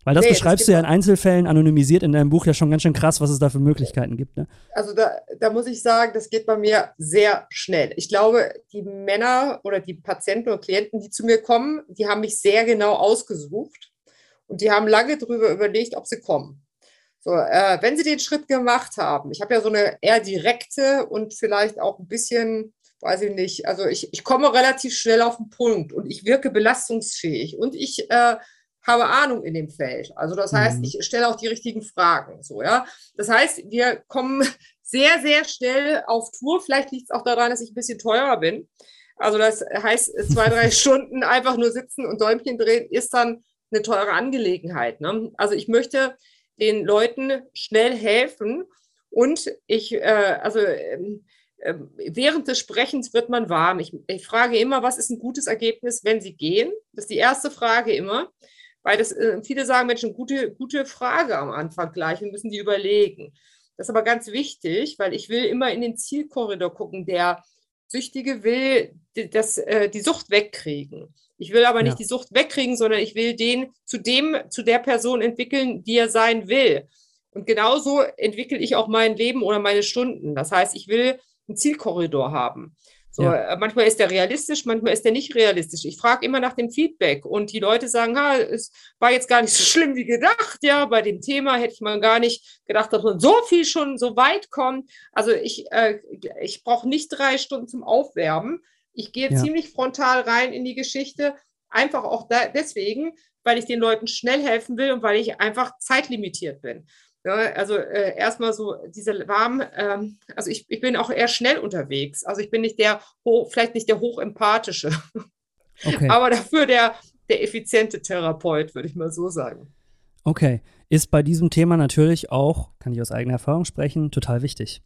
Weil das nee, beschreibst das du ja in Einzelfällen anonymisiert in deinem Buch ja schon ganz schön krass, was es da für Möglichkeiten gibt. Ne? Also da, da muss ich sagen, das geht bei mir sehr schnell. Ich glaube, die Männer oder die Patienten oder Klienten, die zu mir kommen, die haben mich sehr genau ausgesucht und die haben lange darüber überlegt, ob sie kommen. So, äh, wenn sie den Schritt gemacht haben, ich habe ja so eine eher direkte und vielleicht auch ein bisschen weiß ich nicht, also ich, ich komme relativ schnell auf den Punkt und ich wirke belastungsfähig und ich äh, habe Ahnung in dem Feld. Also das heißt, mhm. ich stelle auch die richtigen Fragen. So, ja. Das heißt, wir kommen [LAUGHS] sehr, sehr schnell auf Tour. Vielleicht liegt es auch daran, dass ich ein bisschen teurer bin. Also das heißt, zwei, drei [LAUGHS] Stunden einfach nur sitzen und Däumchen drehen ist dann eine teure Angelegenheit. Ne? Also ich möchte den Leuten schnell helfen und ich, äh, also ähm, während des Sprechens wird man warm. Ich, ich, frage immer, was ist ein gutes Ergebnis, wenn Sie gehen? Das ist die erste Frage immer, weil das, äh, viele sagen, Mensch, eine gute, gute Frage am Anfang gleich und müssen die überlegen. Das ist aber ganz wichtig, weil ich will immer in den Zielkorridor gucken. Der Süchtige will das, äh, die Sucht wegkriegen. Ich will aber nicht ja. die Sucht wegkriegen, sondern ich will den zu dem, zu der Person entwickeln, die er sein will. Und genauso entwickle ich auch mein Leben oder meine Stunden. Das heißt, ich will einen Zielkorridor haben. So, ja. Äh, manchmal ist der realistisch, manchmal ist der nicht realistisch. Ich frage immer nach dem Feedback und die Leute sagen, ha, es war jetzt gar nicht so schlimm wie gedacht. Ja, bei dem Thema hätte ich mal gar nicht gedacht, dass man so viel schon so weit kommt. Also ich, äh, ich brauche nicht drei Stunden zum Aufwärmen. Ich gehe ja. ziemlich frontal rein in die Geschichte, einfach auch da, deswegen, weil ich den Leuten schnell helfen will und weil ich einfach zeitlimitiert bin. Ja, also äh, erstmal so diese warm, ähm, also ich, ich bin auch eher schnell unterwegs. Also ich bin nicht der, hoch, vielleicht nicht der hochempathische, okay. [LAUGHS] aber dafür der, der effiziente Therapeut, würde ich mal so sagen. Okay, ist bei diesem Thema natürlich auch, kann ich aus eigener Erfahrung sprechen, total wichtig.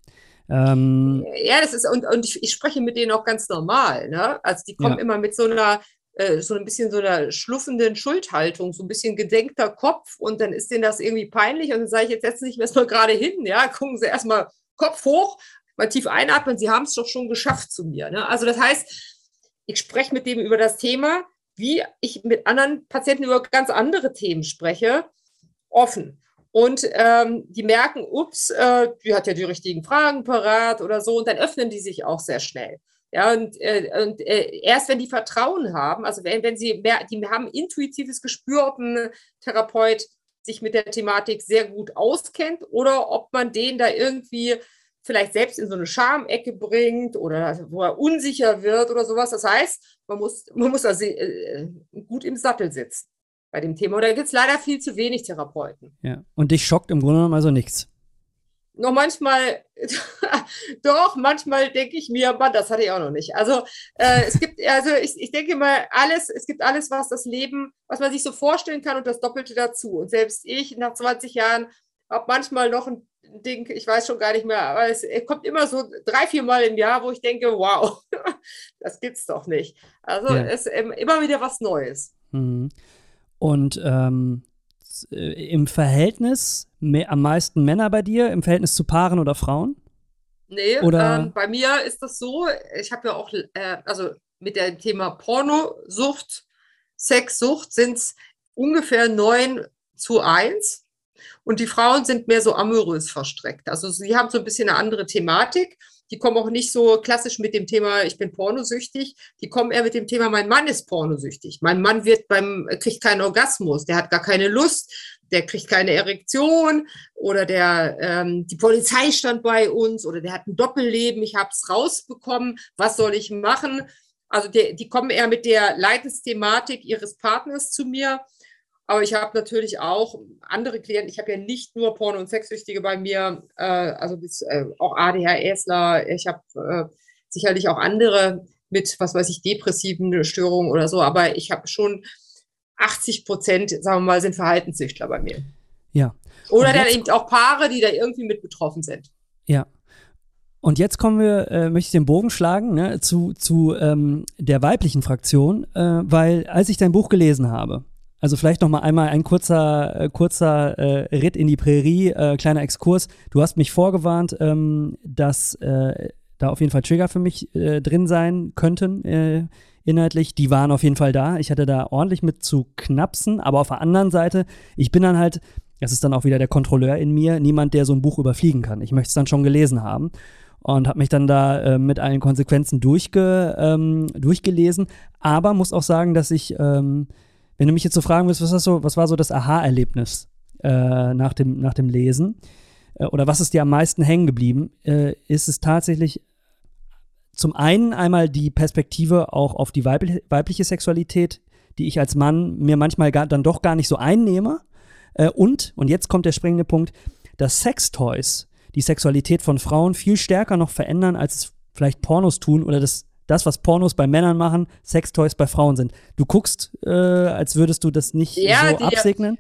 Ähm, ja, das ist, und, und ich, ich, spreche mit denen auch ganz normal. Ne? Also die kommen ja. immer mit so einer äh, so ein bisschen so einer schluffenden Schuldhaltung, so ein bisschen gedenkter Kopf und dann ist denen das irgendwie peinlich und dann sage ich, jetzt setzen Sie sich erstmal gerade hin, ja, gucken Sie erstmal Kopf hoch, mal tief einatmen, Sie haben es doch schon geschafft zu mir. Ne? Also das heißt, ich spreche mit dem über das Thema, wie ich mit anderen Patienten über ganz andere Themen spreche, offen. Und ähm, die merken, ups, äh, die hat ja die richtigen Fragen parat oder so, und dann öffnen die sich auch sehr schnell. Ja, und, äh, und äh, erst wenn die Vertrauen haben, also wenn, wenn sie mehr, die haben intuitives Gespür, ob ein Therapeut sich mit der Thematik sehr gut auskennt oder ob man den da irgendwie vielleicht selbst in so eine Schamecke bringt oder wo er unsicher wird oder sowas. Das heißt, man muss, man muss also gut im Sattel sitzen bei dem Thema. Und da gibt es leider viel zu wenig Therapeuten. Ja, und dich schockt im Grunde genommen also nichts noch manchmal, [LAUGHS] doch, manchmal denke ich mir, Mann, das hatte ich auch noch nicht. Also äh, es gibt, also ich, ich denke mal, alles, es gibt alles, was das Leben, was man sich so vorstellen kann und das Doppelte dazu. Und selbst ich nach 20 Jahren habe manchmal noch ein Ding, ich weiß schon gar nicht mehr, aber es kommt immer so drei, vier Mal im Jahr, wo ich denke, wow, [LAUGHS] das gibt's doch nicht. Also ja. es ist immer wieder was Neues. Mhm. Und ähm, äh, im Verhältnis mehr, am meisten Männer bei dir, im Verhältnis zu Paaren oder Frauen? Nee, oder? Ähm, bei mir ist das so, ich habe ja auch, äh, also mit dem Thema Pornosucht, Sexsucht sind es ungefähr 9 zu 1. Und die Frauen sind mehr so amorös verstreckt. Also sie haben so ein bisschen eine andere Thematik. Die kommen auch nicht so klassisch mit dem Thema, ich bin pornosüchtig. Die kommen eher mit dem Thema, mein Mann ist pornosüchtig. Mein Mann wird beim, kriegt keinen Orgasmus, der hat gar keine Lust, der kriegt keine Erektion oder der, ähm, die Polizei stand bei uns oder der hat ein Doppelleben, ich habe es rausbekommen, was soll ich machen? Also die, die kommen eher mit der Leidensthematik ihres Partners zu mir. Aber ich habe natürlich auch andere Klienten. Ich habe ja nicht nur Porno- und Sexsüchtige bei mir, äh, also bis, äh, auch ADHSler. Ich habe äh, sicherlich auch andere mit, was weiß ich, depressiven Störungen oder so. Aber ich habe schon 80 Prozent, sagen wir mal, sind Verhaltenssüchtler bei mir. Ja. Oder dann eben auch Paare, die da irgendwie mit betroffen sind. Ja. Und jetzt kommen wir, äh, möchte ich den Bogen schlagen, ne, zu, zu ähm, der weiblichen Fraktion, äh, weil als ich dein Buch gelesen habe, also vielleicht noch mal einmal ein kurzer, äh, kurzer äh, Ritt in die Prärie, äh, kleiner Exkurs. Du hast mich vorgewarnt, ähm, dass äh, da auf jeden Fall Trigger für mich äh, drin sein könnten äh, inhaltlich. Die waren auf jeden Fall da. Ich hatte da ordentlich mit zu knapsen, aber auf der anderen Seite, ich bin dann halt, das ist dann auch wieder der Kontrolleur in mir, niemand, der so ein Buch überfliegen kann. Ich möchte es dann schon gelesen haben und habe mich dann da äh, mit allen Konsequenzen durchge, ähm, durchgelesen. Aber muss auch sagen, dass ich ähm, wenn du mich jetzt so fragen willst, was, so, was war so das Aha-Erlebnis äh, nach, dem, nach dem Lesen äh, oder was ist dir am meisten hängen geblieben, äh, ist es tatsächlich zum einen einmal die Perspektive auch auf die weibliche, weibliche Sexualität, die ich als Mann mir manchmal gar, dann doch gar nicht so einnehme. Äh, und, und jetzt kommt der springende Punkt, dass Sextoys die Sexualität von Frauen viel stärker noch verändern, als es vielleicht Pornos tun oder das das, was Pornos bei Männern machen, Sextoys bei Frauen sind. Du guckst, äh, als würdest du das nicht ja, so die, absegnen.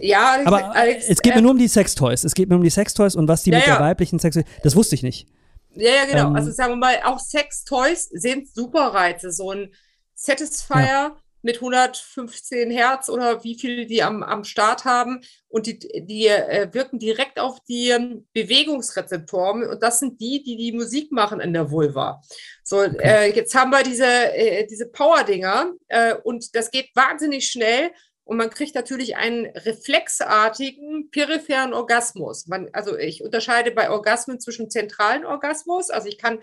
Ja, aber Alex, es geht mir nur um die Sextoys. Es geht mir um die Sextoys und was die ja, mit der weiblichen Sex. Das wusste ich nicht. Ja, ja, genau. Ähm, also sagen wir mal, auch Sextoys sind Superreize. So ein Satisfier mit 115 Hertz oder wie viel die am, am Start haben. Und die, die äh, wirken direkt auf die ähm, Bewegungsrezeptoren. Und das sind die, die die Musik machen in der Vulva. So, äh, jetzt haben wir diese, äh, diese Power-Dinger äh, und das geht wahnsinnig schnell. Und man kriegt natürlich einen reflexartigen peripheren Orgasmus. Man, also ich unterscheide bei Orgasmen zwischen zentralen Orgasmus. Also ich kann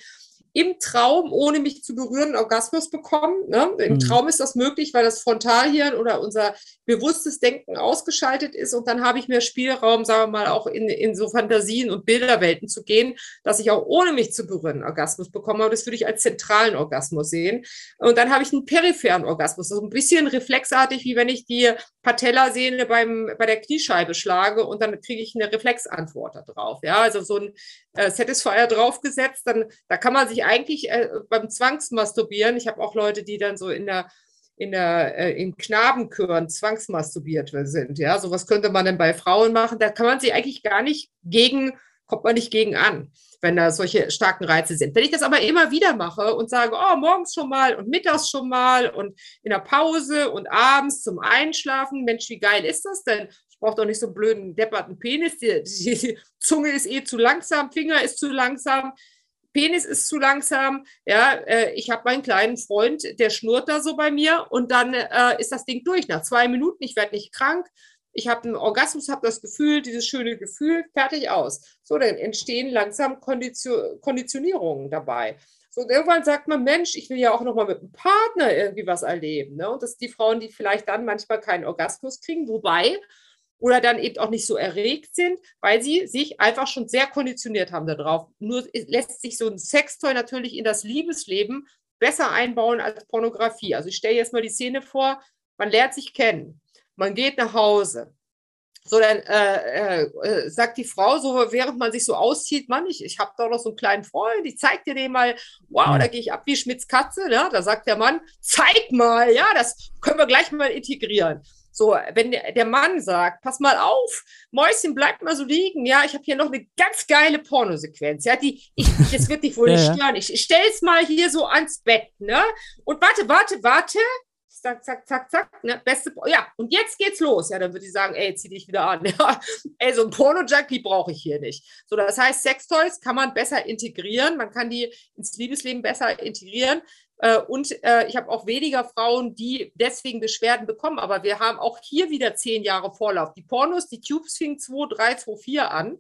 im Traum, ohne mich zu berühren, einen Orgasmus bekommen. Ne? Im mhm. Traum ist das möglich, weil das Frontalhirn oder unser bewusstes Denken ausgeschaltet ist. Und dann habe ich mehr Spielraum, sagen wir mal, auch in, in so Fantasien und Bilderwelten zu gehen, dass ich auch ohne mich zu berühren einen Orgasmus bekomme. Aber das würde ich als zentralen Orgasmus sehen. Und dann habe ich einen peripheren Orgasmus. Also ein bisschen reflexartig, wie wenn ich die Patellasehne beim, bei der Kniescheibe schlage und dann kriege ich eine Reflexantwort darauf. Ja, also so ein äh, Satisfier draufgesetzt, dann da kann man sich eigentlich äh, beim Zwangsmasturbieren, ich habe auch Leute, die dann so in der in der äh, in Knabenchören zwangsmasturbiert sind. Ja, sowas könnte man dann bei Frauen machen. Da kann man sich eigentlich gar nicht gegen, kommt man nicht gegen an, wenn da solche starken Reize sind. Wenn ich das aber immer wieder mache und sage, oh, morgens schon mal und mittags schon mal und in der Pause und abends zum Einschlafen, Mensch, wie geil ist das denn? Ich brauche doch nicht so einen blöden, depperten Penis. Die, die Zunge ist eh zu langsam, Finger ist zu langsam. Penis ist zu langsam. Ja, äh, ich habe meinen kleinen Freund, der schnurrt da so bei mir und dann äh, ist das Ding durch. Nach zwei Minuten, ich werde nicht krank. Ich habe einen Orgasmus, habe das Gefühl, dieses schöne Gefühl, fertig aus. So, dann entstehen langsam Konditio Konditionierungen dabei. So, und irgendwann sagt man, Mensch, ich will ja auch noch mal mit einem Partner irgendwie was erleben. Ne? Und das sind die Frauen, die vielleicht dann manchmal keinen Orgasmus kriegen, wobei oder dann eben auch nicht so erregt sind, weil sie sich einfach schon sehr konditioniert haben darauf. Nur lässt sich so ein Sextoy natürlich in das Liebesleben besser einbauen als Pornografie. Also ich stelle jetzt mal die Szene vor, man lernt sich kennen, man geht nach Hause. So, dann äh, äh, sagt die Frau so, während man sich so auszieht, Mann, ich, ich habe doch noch so einen kleinen Freund, ich zeig dir den mal, wow, da gehe ich ab wie Schmitz Katze, ne? da sagt der Mann, zeig mal, ja, das können wir gleich mal integrieren. So, wenn der Mann sagt, pass mal auf, Mäuschen, bleibt mal so liegen, ja, ich habe hier noch eine ganz geile Pornosequenz, ja, die, ich, das wird dich wohl [LAUGHS] nicht stören. Ich, ich stell's mal hier so ans Bett, ne? Und warte, warte, warte, zack, zack, zack, zack, ne? Beste, ja, und jetzt geht's los. Ja, dann würde ich sagen, ey, zieh dich wieder an. [LAUGHS] Ja, ey, so ein Porno-Junkie brauche ich hier nicht. So, das heißt, Sextoys kann man besser integrieren, man kann die ins Liebesleben besser integrieren. Äh, und äh, ich habe auch weniger Frauen, die deswegen Beschwerden bekommen. Aber wir haben auch hier wieder zehn Jahre Vorlauf. Die Pornos, die Tubes fingen 2, 3, 2, 4 an.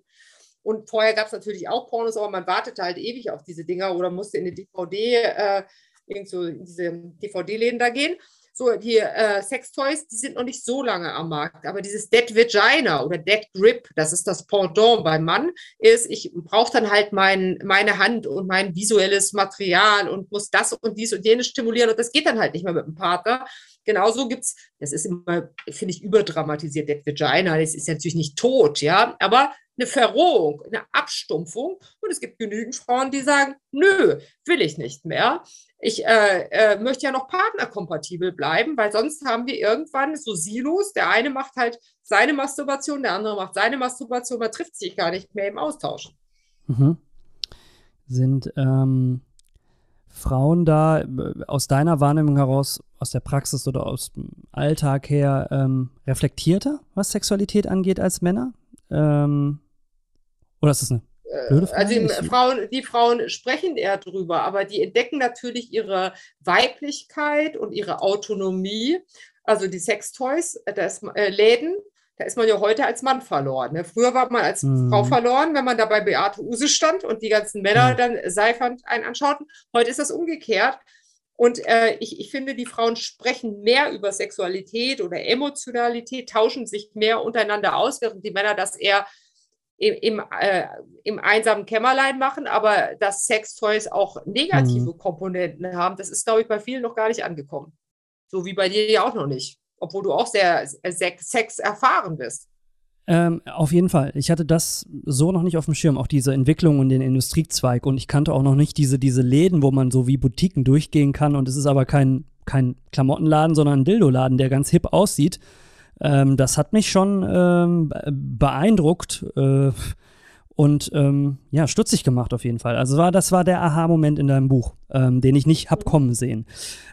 Und vorher gab es natürlich auch Pornos, aber man wartete halt ewig auf diese Dinger oder musste in eine DVD, äh, irgend so in diese DVD-Läden da gehen. So, die äh, Sextoys, die sind noch nicht so lange am Markt, aber dieses Dead Vagina oder Dead Grip, das ist das Pendant beim Mann, ist, ich brauche dann halt mein, meine Hand und mein visuelles Material und muss das und dies und jenes stimulieren und das geht dann halt nicht mehr mit dem Partner. Genauso gibt es, das ist immer, finde ich, überdramatisiert, Dead Vagina, das ist natürlich nicht tot, ja, aber eine Verrohung, eine Abstumpfung. Und es gibt genügend Frauen, die sagen, nö, will ich nicht mehr. Ich äh, äh, möchte ja noch partnerkompatibel bleiben, weil sonst haben wir irgendwann so Silos. Der eine macht halt seine Masturbation, der andere macht seine Masturbation, man trifft sich gar nicht mehr im Austausch. Mhm. Sind ähm, Frauen da aus deiner Wahrnehmung heraus, aus der Praxis oder aus dem Alltag her ähm, reflektierter, was Sexualität angeht, als Männer? Ähm, oder ist das eine äh, blöde Frage? Also die Frauen, die Frauen sprechen eher drüber, aber die entdecken natürlich ihre Weiblichkeit und ihre Autonomie. Also die Sextoys, äh, das, äh, Läden, da ist man ja heute als Mann verloren. Ne? Früher war man als mhm. Frau verloren, wenn man da bei Beate Use stand und die ganzen Männer mhm. dann seifernd einen anschauten. Heute ist das umgekehrt. Und äh, ich, ich finde, die Frauen sprechen mehr über Sexualität oder Emotionalität, tauschen sich mehr untereinander aus, während die Männer das eher im, im, äh, im einsamen Kämmerlein machen, aber dass Sextoys auch negative mhm. Komponenten haben, das ist, glaube ich, bei vielen noch gar nicht angekommen. So wie bei dir ja auch noch nicht, obwohl du auch sehr Sex erfahren bist. Ähm, auf jeden Fall. Ich hatte das so noch nicht auf dem Schirm, auch diese Entwicklung und den Industriezweig. Und ich kannte auch noch nicht diese, diese Läden, wo man so wie Boutiquen durchgehen kann. Und es ist aber kein, kein Klamottenladen, sondern ein Dildoladen, der ganz hip aussieht. Ähm, das hat mich schon ähm, beeindruckt äh, und ähm, ja, stutzig gemacht auf jeden Fall. Also war, das war der Aha-Moment in deinem Buch, ähm, den ich nicht hab kommen sehen.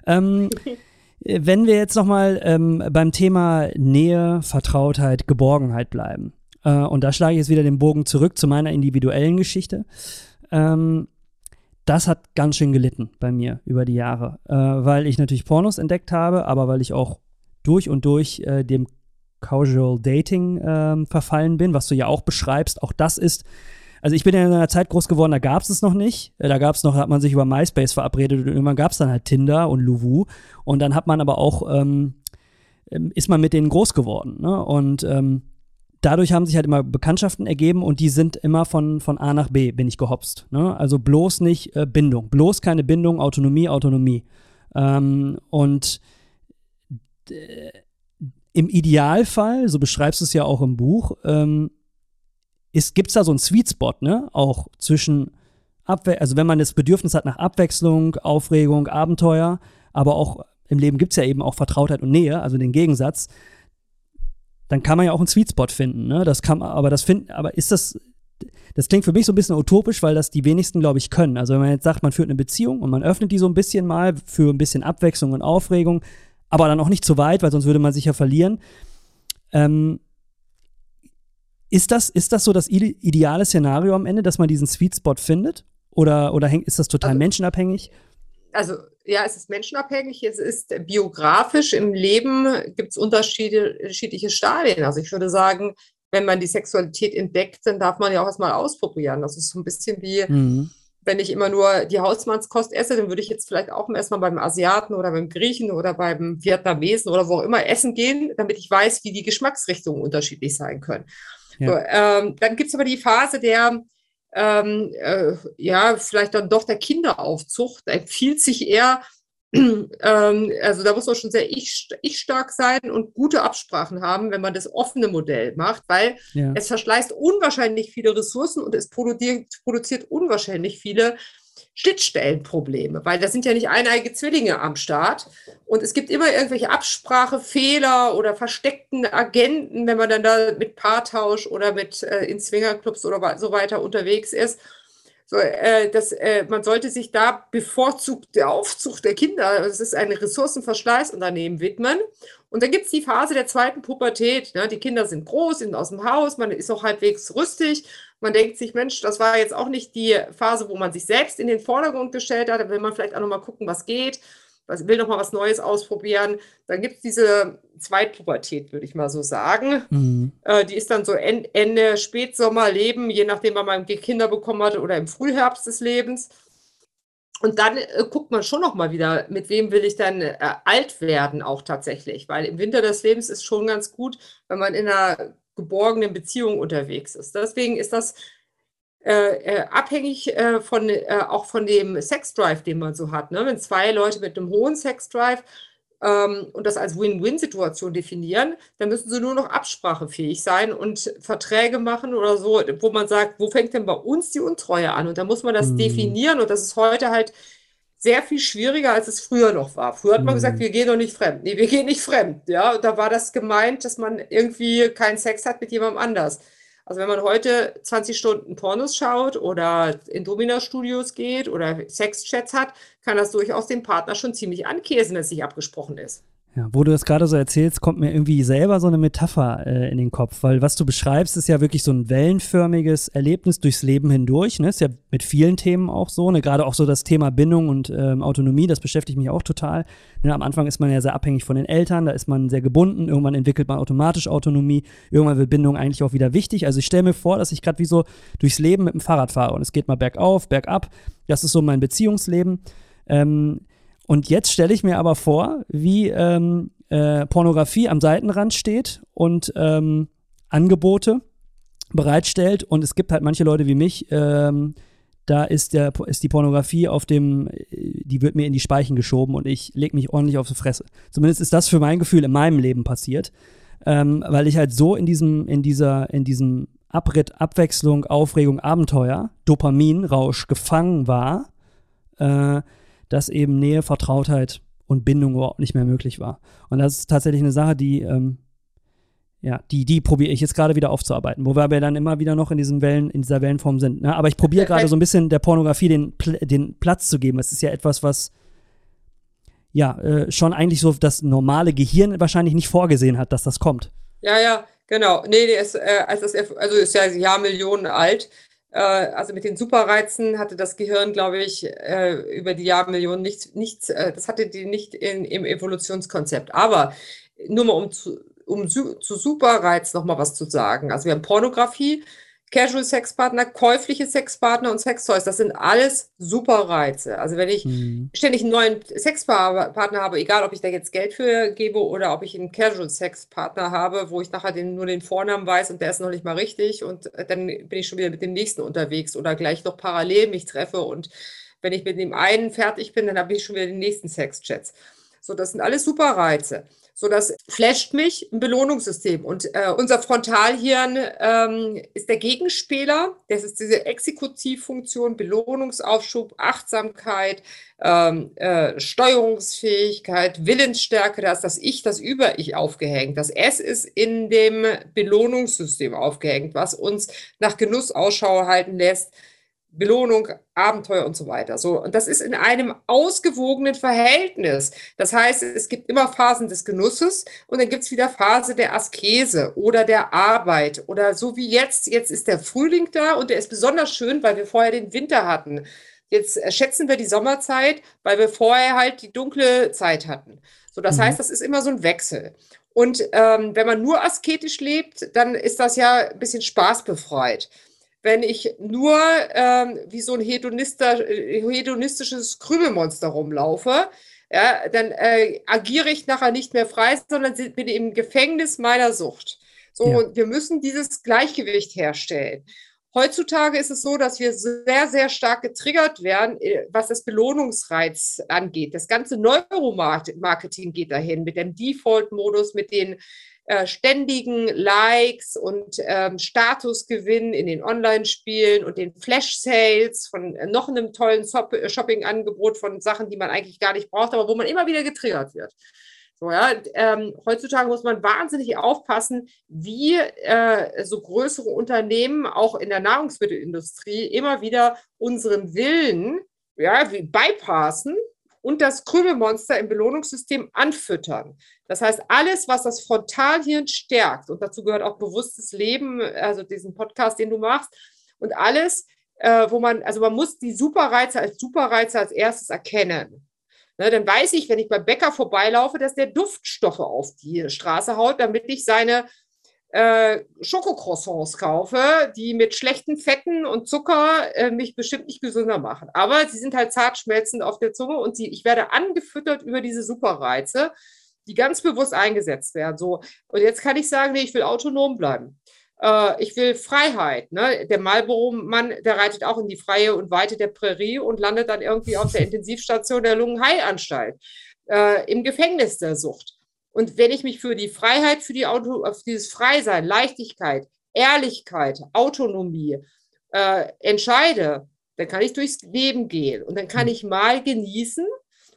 [LAUGHS] Ähm, wenn wir jetzt nochmal ähm, beim Thema Nähe, Vertrautheit, Geborgenheit bleiben. Äh, und da schlage ich jetzt wieder den Bogen zurück zu meiner individuellen Geschichte. Ähm, das hat ganz schön gelitten bei mir über die Jahre, äh, weil ich natürlich Pornos entdeckt habe, aber weil ich auch durch und durch äh, dem Casual Dating äh, verfallen bin, was du ja auch beschreibst. Auch das ist, also ich bin ja in einer Zeit groß geworden, da gab es es noch nicht. Äh, da gab es noch, hat man sich über MySpace verabredet und irgendwann gab es dann halt Tinder und Luvu. Und dann hat man aber auch, ähm, ähm, ist man mit denen groß geworden. Ne? Und ähm, dadurch haben sich halt immer Bekanntschaften ergeben und die sind immer von, von A nach B, bin ich gehopst. Ne? Also bloß nicht äh, Bindung. Bloß keine Bindung, Autonomie, Autonomie. Ähm, und im Idealfall, so beschreibst du es ja auch im Buch, ähm, gibt es da so einen Sweet Spot, ne? Auch zwischen Abwe also wenn man das Bedürfnis hat nach Abwechslung, Aufregung, Abenteuer, aber auch im Leben gibt es ja eben auch Vertrautheit und Nähe, also den Gegensatz, dann kann man ja auch einen Sweet Spot finden, ne? Das kann aber das finden, aber ist das, das klingt für mich so ein bisschen utopisch, weil das die wenigsten, glaube ich, können. Also wenn man jetzt sagt, man führt eine Beziehung und man öffnet die so ein bisschen mal für ein bisschen Abwechslung und Aufregung, aber dann auch nicht zu weit, weil sonst würde man sich ja verlieren. Ähm, ist, das, ist das so das ideale Szenario am Ende, dass man diesen Sweet Spot findet? Oder, oder ist das total also, menschenabhängig? Also ja, es ist menschenabhängig, es ist biografisch. Im Leben gibt es unterschiedliche Stadien. Also ich würde sagen, wenn man die Sexualität entdeckt, dann darf man ja auch erstmal ausprobieren. Das ist so ein bisschen wie, mhm wenn ich immer nur die Hausmannskost esse, dann würde ich jetzt vielleicht auch erstmal beim Asiaten oder beim Griechen oder beim Vietnamesen oder wo auch immer essen gehen, damit ich weiß, wie die Geschmacksrichtungen unterschiedlich sein können. Ja. So, ähm, dann gibt es aber die Phase der, ähm, äh, ja, vielleicht dann doch der Kinderaufzucht. Da empfiehlt sich eher [CLEARS THROAT] ähm, also da muss man schon sehr ich, ich stark sein und gute Absprachen haben, wenn man das offene Modell macht, weil ja. es verschleißt unwahrscheinlich viele Ressourcen und es produziert, produziert unwahrscheinlich viele Schnittstellenprobleme, weil da sind ja nicht eineige Zwillinge am Start und es gibt immer irgendwelche Absprachefehler oder versteckten Agenten, wenn man dann da mit Paartausch oder mit äh, in Swingerclubs oder so weiter unterwegs ist. So, äh, das, äh, man sollte sich da bevorzugt der Aufzucht der Kinder, das ist ein Ressourcenverschleißunternehmen, widmen. Und dann gibt es die Phase der zweiten Pubertät. Ne? Die Kinder sind groß, sind aus dem Haus, man ist auch halbwegs rüstig. Man denkt sich, Mensch, das war jetzt auch nicht die Phase, wo man sich selbst in den Vordergrund gestellt hat. Da will man vielleicht auch nochmal gucken, was geht was, will noch mal was Neues ausprobieren. Dann gibt es diese Zweitpubertät, würde ich mal so sagen. Mhm. Äh, die ist dann so Ende Spätsommer, Leben, je nachdem, wann man Kinder bekommen hat oder im Frühherbst des Lebens. Und dann äh, guckt man schon noch mal wieder, mit wem will ich dann äh, alt werden auch tatsächlich. Weil im Winter des Lebens ist schon ganz gut, wenn man in einer geborgenen Beziehung unterwegs ist. Deswegen ist das äh, äh, abhängig äh, von, äh, auch von dem Sexdrive, den man so hat. Ne? Wenn zwei Leute mit einem hohen Sexdrive ähm, und das als Win-Win-Situation definieren, dann müssen sie nur noch absprachefähig sein und Verträge machen oder so, wo man sagt, wo fängt denn bei uns die Untreue an? Und da muss man das mhm. definieren und das ist heute halt sehr viel schwieriger, als es früher noch war. Früher hat man gesagt, wir gehen doch nicht fremd. Nee, wir gehen nicht fremd. Ja, und da war das gemeint, dass man irgendwie keinen Sex hat mit jemandem anders. Also wenn man heute 20 Stunden Pornos schaut oder in Domina-Studios geht oder Sexchats hat, kann das durchaus den Partner schon ziemlich ankäsen, wenn es nicht abgesprochen ist. Ja, wo du das gerade so erzählst, kommt mir irgendwie selber so eine Metapher äh, in den Kopf, weil was du beschreibst, ist ja wirklich so ein wellenförmiges Erlebnis durchs Leben hindurch. Ne? Ist ja mit vielen Themen auch so, ne? gerade auch so das Thema Bindung und ähm, Autonomie, das beschäftigt mich auch total. Ne? Am Anfang ist man ja sehr abhängig von den Eltern, da ist man sehr gebunden, irgendwann entwickelt man automatisch Autonomie, irgendwann wird Bindung eigentlich auch wieder wichtig. Also ich stelle mir vor, dass ich gerade wie so durchs Leben mit dem Fahrrad fahre und es geht mal bergauf, bergab. Das ist so mein Beziehungsleben. Ähm, und jetzt stelle ich mir aber vor, wie ähm, äh, Pornografie am Seitenrand steht und ähm, Angebote bereitstellt. Und es gibt halt manche Leute wie mich, ähm, da ist, der, ist die Pornografie auf dem, die wird mir in die Speichen geschoben und ich lege mich ordentlich auf die Fresse. Zumindest ist das für mein Gefühl in meinem Leben passiert. Ähm, weil ich halt so in diesem, in dieser, in diesem Abritt, Abwechslung, Aufregung, Abenteuer, Dopaminrausch gefangen war, äh, dass eben Nähe, Vertrautheit und Bindung überhaupt nicht mehr möglich war. Und das ist tatsächlich eine Sache, die, ähm, ja, die, die probiere ich jetzt gerade wieder aufzuarbeiten, wo wir aber dann immer wieder noch in diesen Wellen, in dieser Wellenform sind. Ne? Aber ich probiere gerade so ein bisschen der Pornografie den, den Platz zu geben. Es ist ja etwas, was ja äh, schon eigentlich so das normale Gehirn wahrscheinlich nicht vorgesehen hat, dass das kommt. Ja, ja, genau. Nee, nee ist, äh, also, ist ja Jahrmillionen alt. Äh, also mit den Superreizen hatte das Gehirn, glaube ich, äh, über die Jahrmillionen nichts, nichts äh, das hatte die nicht in, im Evolutionskonzept. Aber nur mal um zu, um zu Superreiz noch mal was zu sagen. Also wir haben Pornografie, Casual Sexpartner, käufliche Sexpartner und Sextoys, das sind alles super Reize. Also wenn ich mhm. ständig einen neuen Sexpartner habe, egal ob ich da jetzt Geld für gebe oder ob ich einen Casual Sexpartner habe, wo ich nachher den, nur den Vornamen weiß und der ist noch nicht mal richtig und dann bin ich schon wieder mit dem nächsten unterwegs oder gleich noch parallel mich treffe und wenn ich mit dem einen fertig bin, dann habe ich schon wieder den nächsten Sexchats. So, das sind alles super Reize. So, das flasht mich im Belohnungssystem. Und äh, unser Frontalhirn ähm, ist der Gegenspieler. Das ist diese Exekutivfunktion, Belohnungsaufschub, Achtsamkeit, ähm, äh, Steuerungsfähigkeit, Willensstärke. Da ist das Ich, das Über-Ich aufgehängt. Das S ist in dem Belohnungssystem aufgehängt, was uns nach Genuss Ausschau halten lässt Belohnung, Abenteuer und so weiter. So, und das ist in einem ausgewogenen Verhältnis. Das heißt, es gibt immer Phasen des Genusses und dann gibt es wieder Phase der Askese oder der Arbeit oder so wie jetzt. Jetzt ist der Frühling da und der ist besonders schön, weil wir vorher den Winter hatten. Jetzt schätzen wir die Sommerzeit, weil wir vorher halt die dunkle Zeit hatten. So, das mhm. heißt, das ist immer so ein Wechsel. Und ähm, wenn man nur asketisch lebt, dann ist das ja ein bisschen spaßbefreit wenn ich nur ähm, wie so ein hedonistisches Krümelmonster rumlaufe, ja, dann äh, agiere ich nachher nicht mehr frei, sondern bin im Gefängnis meiner Sucht. So, ja. und wir müssen dieses Gleichgewicht herstellen. Heutzutage ist es so, dass wir sehr, sehr stark getriggert werden, äh, was das Belohnungsreiz angeht. Das ganze Neuromarketing geht dahin mit dem Default-Modus, mit den äh, ständigen Likes und ähm, Statusgewinn in den Online-Spielen und den Flash-Sales von äh, noch einem tollen äh, Shopping-Angebot von Sachen, die man eigentlich gar nicht braucht, aber wo man immer wieder getriggert wird. So, ja, ähm, heutzutage muss man wahnsinnig aufpassen, wie äh, so größere Unternehmen auch in der Nahrungsmittelindustrie immer wieder unseren Willen ja, bypassen und das Krümelmonster im Belohnungssystem anfüttern. Das heißt, alles, was das Frontalhirn stärkt, und dazu gehört auch bewusstes Leben, also diesen Podcast, den du machst, und alles, äh, wo man, also man muss die Superreize als Superreize als erstes erkennen. Ne, dann weiß ich, wenn ich beim Bäcker vorbeilaufe, dass der Duftstoffe auf die Straße haut, damit ich seine äh, Schokocroissants kaufe, die mit schlechten Fetten und Zucker äh, mich bestimmt nicht gesünder machen. Aber sie sind halt zart schmelzend auf der Zunge und sie, ich werde angefüttert über diese Superreize, die ganz bewusst eingesetzt werden. So. Und jetzt kann ich sagen, nee, ich will autonom bleiben. Äh, ich will Freiheit. Ne? Der Marlboro-Mann, der reitet auch in die Freie und Weite der Prärie und landet dann irgendwie auf der Intensivstation der Lungenheilanstalt, äh, im Gefängnis der Sucht. Und wenn ich mich für die Freiheit, für die Auto, für dieses Freisein, Leichtigkeit, Ehrlichkeit, Autonomie äh, entscheide, dann kann ich durchs Leben gehen und dann kann hm. ich mal genießen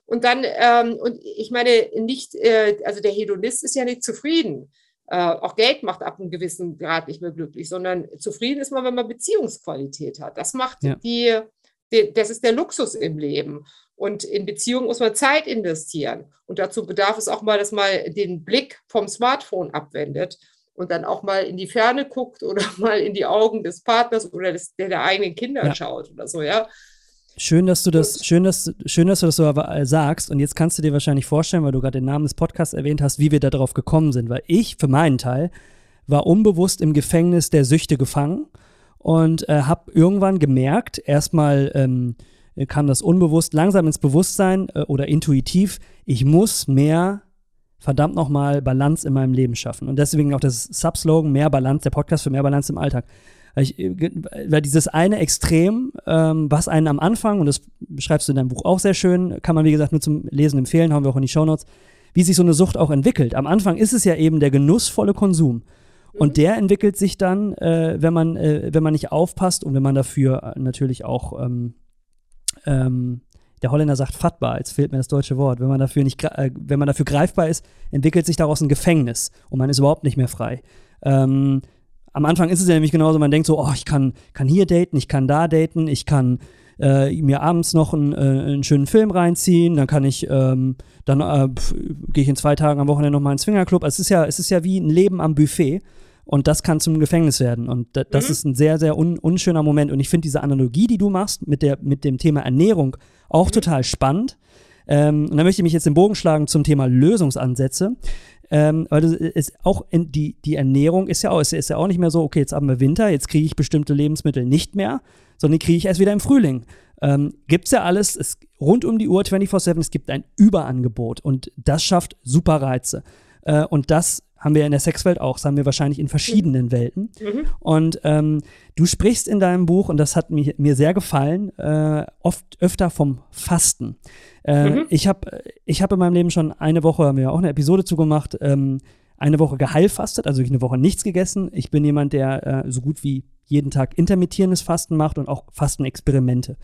und dann, ähm, und ich meine, nicht, äh, also der Hedonist ist ja nicht zufrieden. Äh, auch Geld macht ab einem gewissen Grad nicht mehr glücklich, sondern zufrieden ist man, wenn man Beziehungsqualität hat. Das macht ja. die, das ist der Luxus im Leben. Und in Beziehungen muss man Zeit investieren. Und dazu bedarf es auch mal, dass man den Blick vom Smartphone abwendet und dann auch mal in die Ferne guckt oder [LAUGHS] mal in die Augen des Partners oder des, der, der eigenen Kinder ja. schaut oder so, ja. Schön, dass du das, schön, dass, schön, dass du das so sagst. Und jetzt kannst du dir wahrscheinlich vorstellen, weil du gerade den Namen des Podcasts erwähnt hast, wie wir da drauf gekommen sind. Weil ich, für meinen Teil, war unbewusst im Gefängnis der Süchte gefangen und äh, habe irgendwann gemerkt, erstmal ähm, kam das unbewusst langsam ins Bewusstsein äh, oder intuitiv, ich muss mehr verdammt nochmal Balance in meinem Leben schaffen. Und deswegen auch das Subslogan, mehr Balance, der Podcast für mehr Balance im Alltag. Ich, äh, weil dieses eine Extrem, ähm, was einen am Anfang, und das beschreibst du in deinem Buch auch sehr schön, kann man wie gesagt nur zum Lesen empfehlen, haben wir auch in die Shownotes, wie sich so eine Sucht auch entwickelt. Am Anfang ist es ja eben der genussvolle Konsum. Und der entwickelt sich dann, äh, wenn man, äh, wenn man nicht aufpasst und wenn man dafür natürlich auch, ähm, ähm, der Holländer sagt fattbar, jetzt fehlt mir das deutsche Wort, wenn man dafür nicht, äh, wenn man dafür greifbar ist, entwickelt sich daraus ein Gefängnis und man ist überhaupt nicht mehr frei. Ähm, am Anfang ist es ja nämlich genauso, man denkt so, oh, ich kann, kann hier daten, ich kann da daten, ich kann äh, mir abends noch einen, äh, einen, schönen Film reinziehen, dann kann ich, ähm, dann äh, gehe ich in zwei Tagen am Wochenende nochmal ins Swingerclub. Also es ist ja, es ist ja wie ein Leben am Buffet. Und das kann zum Gefängnis werden. Und das mhm. ist ein sehr, sehr un unschöner Moment. Und ich finde diese Analogie, die du machst mit, der, mit dem Thema Ernährung, auch mhm. total spannend. Ähm, und da möchte ich mich jetzt den Bogen schlagen zum Thema Lösungsansätze. Ähm, weil das ist auch in, die, die Ernährung ist ja, auch, ist, ist ja auch nicht mehr so, okay, jetzt haben wir Winter, jetzt kriege ich bestimmte Lebensmittel nicht mehr, sondern die kriege ich erst wieder im Frühling. Ähm, gibt es ja alles, es, rund um die Uhr 24-7, es gibt ein Überangebot und das schafft super Reize. Äh, und das haben wir in der Sexwelt auch, das haben wir wahrscheinlich in verschiedenen mhm. Welten. Mhm. Und ähm, du sprichst in deinem Buch, und das hat mir, mir sehr gefallen, äh, oft öfter vom Fasten. Äh, mhm. Ich habe ich hab in meinem Leben schon eine Woche, haben wir auch eine Episode zugemacht, ähm, eine Woche geheilfastet, also ich eine Woche nichts gegessen. Ich bin jemand, der äh, so gut wie jeden Tag intermittierendes Fasten macht und auch Fastenexperimente.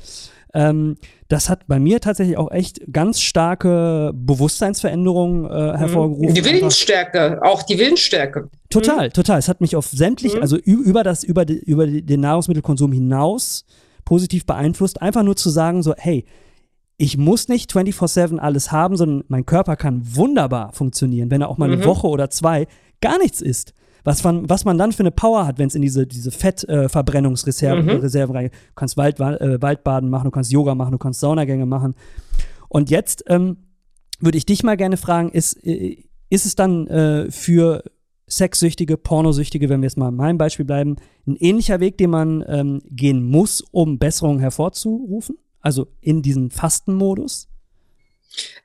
Ähm, das hat bei mir tatsächlich auch echt ganz starke Bewusstseinsveränderungen äh, mhm. hervorgerufen. Die Willensstärke, auch die Willensstärke. Total, mhm. total. Es hat mich auf sämtlich, mhm. also über das, über, die, über den Nahrungsmittelkonsum hinaus positiv beeinflusst, einfach nur zu sagen, so, hey, ich muss nicht 24-7 alles haben, sondern mein Körper kann wunderbar funktionieren, wenn er auch mal eine mhm. Woche oder zwei gar nichts isst. Was man, was man dann für eine Power hat, wenn es in diese, diese Fettverbrennungsreserven äh, mhm. Reserven rein. Du kannst Wald, äh, Waldbaden machen, du kannst Yoga machen, du kannst Saunagänge machen. Und jetzt ähm, würde ich dich mal gerne fragen, ist, äh, ist es dann äh, für Sexsüchtige, Pornosüchtige, wenn wir jetzt mal in meinem Beispiel bleiben, ein ähnlicher Weg, den man ähm, gehen muss, um Besserungen hervorzurufen? Also in diesem Fastenmodus?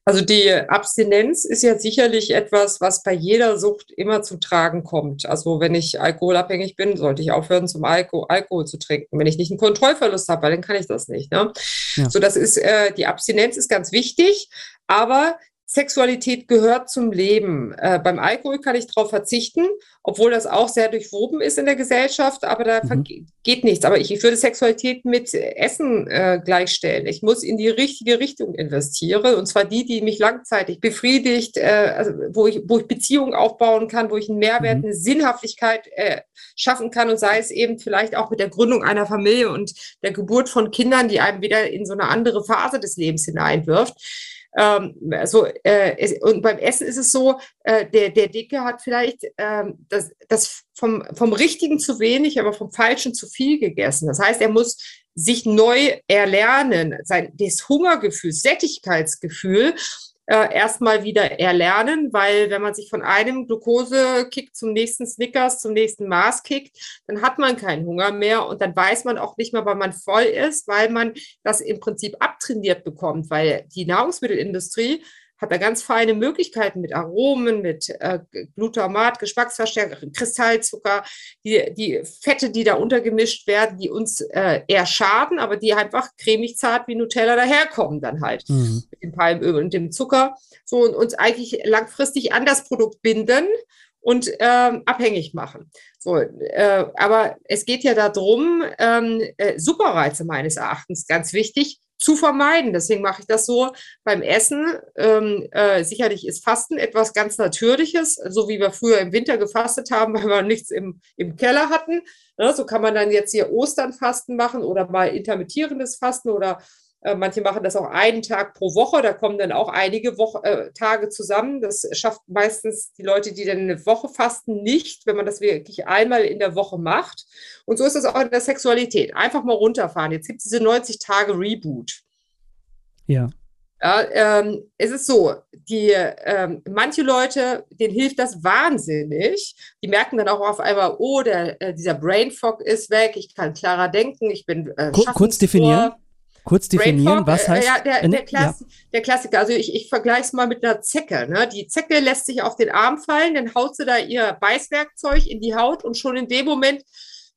Also die Abstinenz ist ja sicherlich etwas, was bei jeder Sucht immer zum Tragen kommt. Also wenn ich alkoholabhängig bin, sollte ich aufhören, zum Alko Alkohol zu trinken. Wenn ich nicht einen Kontrollverlust habe, dann kann ich das nicht. Ne? Ja. So, das ist äh, die Abstinenz ist ganz wichtig, aber Sexualität gehört zum Leben. Äh, beim Alkohol kann ich darauf verzichten, obwohl das auch sehr durchwoben ist in der Gesellschaft, aber da mhm. geht nichts. Aber ich, ich würde Sexualität mit Essen äh, gleichstellen. Ich muss in die richtige Richtung investieren, und zwar die, die mich langzeitig befriedigt, äh, also wo, ich, wo ich Beziehungen aufbauen kann, wo ich einen Mehrwert, mhm. eine Sinnhaftigkeit äh, schaffen kann und sei es eben vielleicht auch mit der Gründung einer Familie und der Geburt von Kindern, die einem wieder in so eine andere Phase des Lebens hineinwirft ähm, so, äh, und beim Essen ist es so, äh, der, der Dicke hat vielleicht ähm, das, das vom, vom Richtigen zu wenig, aber vom Falschen zu viel gegessen. Das heißt, er muss sich neu erlernen, sein, das Hungergefühl, Sättigkeitsgefühl äh, erstmal wieder erlernen, weil wenn man sich von einem Glukosekick zum nächsten Snickers, zum nächsten Mars kickt, dann hat man keinen Hunger mehr und dann weiß man auch nicht mehr, wann man voll ist, weil man das im Prinzip abtrainiert bekommt, weil die Nahrungsmittelindustrie hat da ganz feine Möglichkeiten mit Aromen, mit äh, Glutamat, Geschmacksverstärker, Kristallzucker, die, die Fette, die da untergemischt werden, die uns äh, eher schaden, aber die einfach cremig zart wie Nutella daherkommen dann halt mhm. mit dem Palmöl und dem Zucker. So und uns eigentlich langfristig an das Produkt binden und ähm, abhängig machen. So, äh, aber es geht ja darum, ähm, äh, Superreize meines Erachtens ganz wichtig, zu vermeiden. Deswegen mache ich das so beim Essen. Ähm, äh, sicherlich ist Fasten etwas ganz Natürliches, so wie wir früher im Winter gefastet haben, [LAUGHS] weil wir nichts im, im Keller hatten. Ja, so kann man dann jetzt hier Osternfasten machen oder mal intermittierendes Fasten oder manche machen das auch einen Tag pro Woche. Da kommen dann auch einige Woche, äh, Tage zusammen. Das schafft meistens die Leute, die dann eine Woche fasten, nicht, wenn man das wirklich einmal in der Woche macht. Und so ist das auch in der Sexualität. Einfach mal runterfahren. Jetzt gibt es diese 90 Tage Reboot. Ja. Ja, ähm, es ist so, die, ähm, manche Leute, denen hilft das wahnsinnig. Die merken dann auch auf einmal, oh, der, äh, dieser Brain Fog ist weg, ich kann klarer denken, ich bin äh, Kurz definieren kurz definieren, was äh, heißt? Ja, der, der, Klass, ja. der Klassiker. Also ich, ich vergleiche es mal mit einer Zecke. Ne? Die Zecke lässt sich auf den Arm fallen, dann haut sie da ihr Beißwerkzeug in die Haut und schon in dem Moment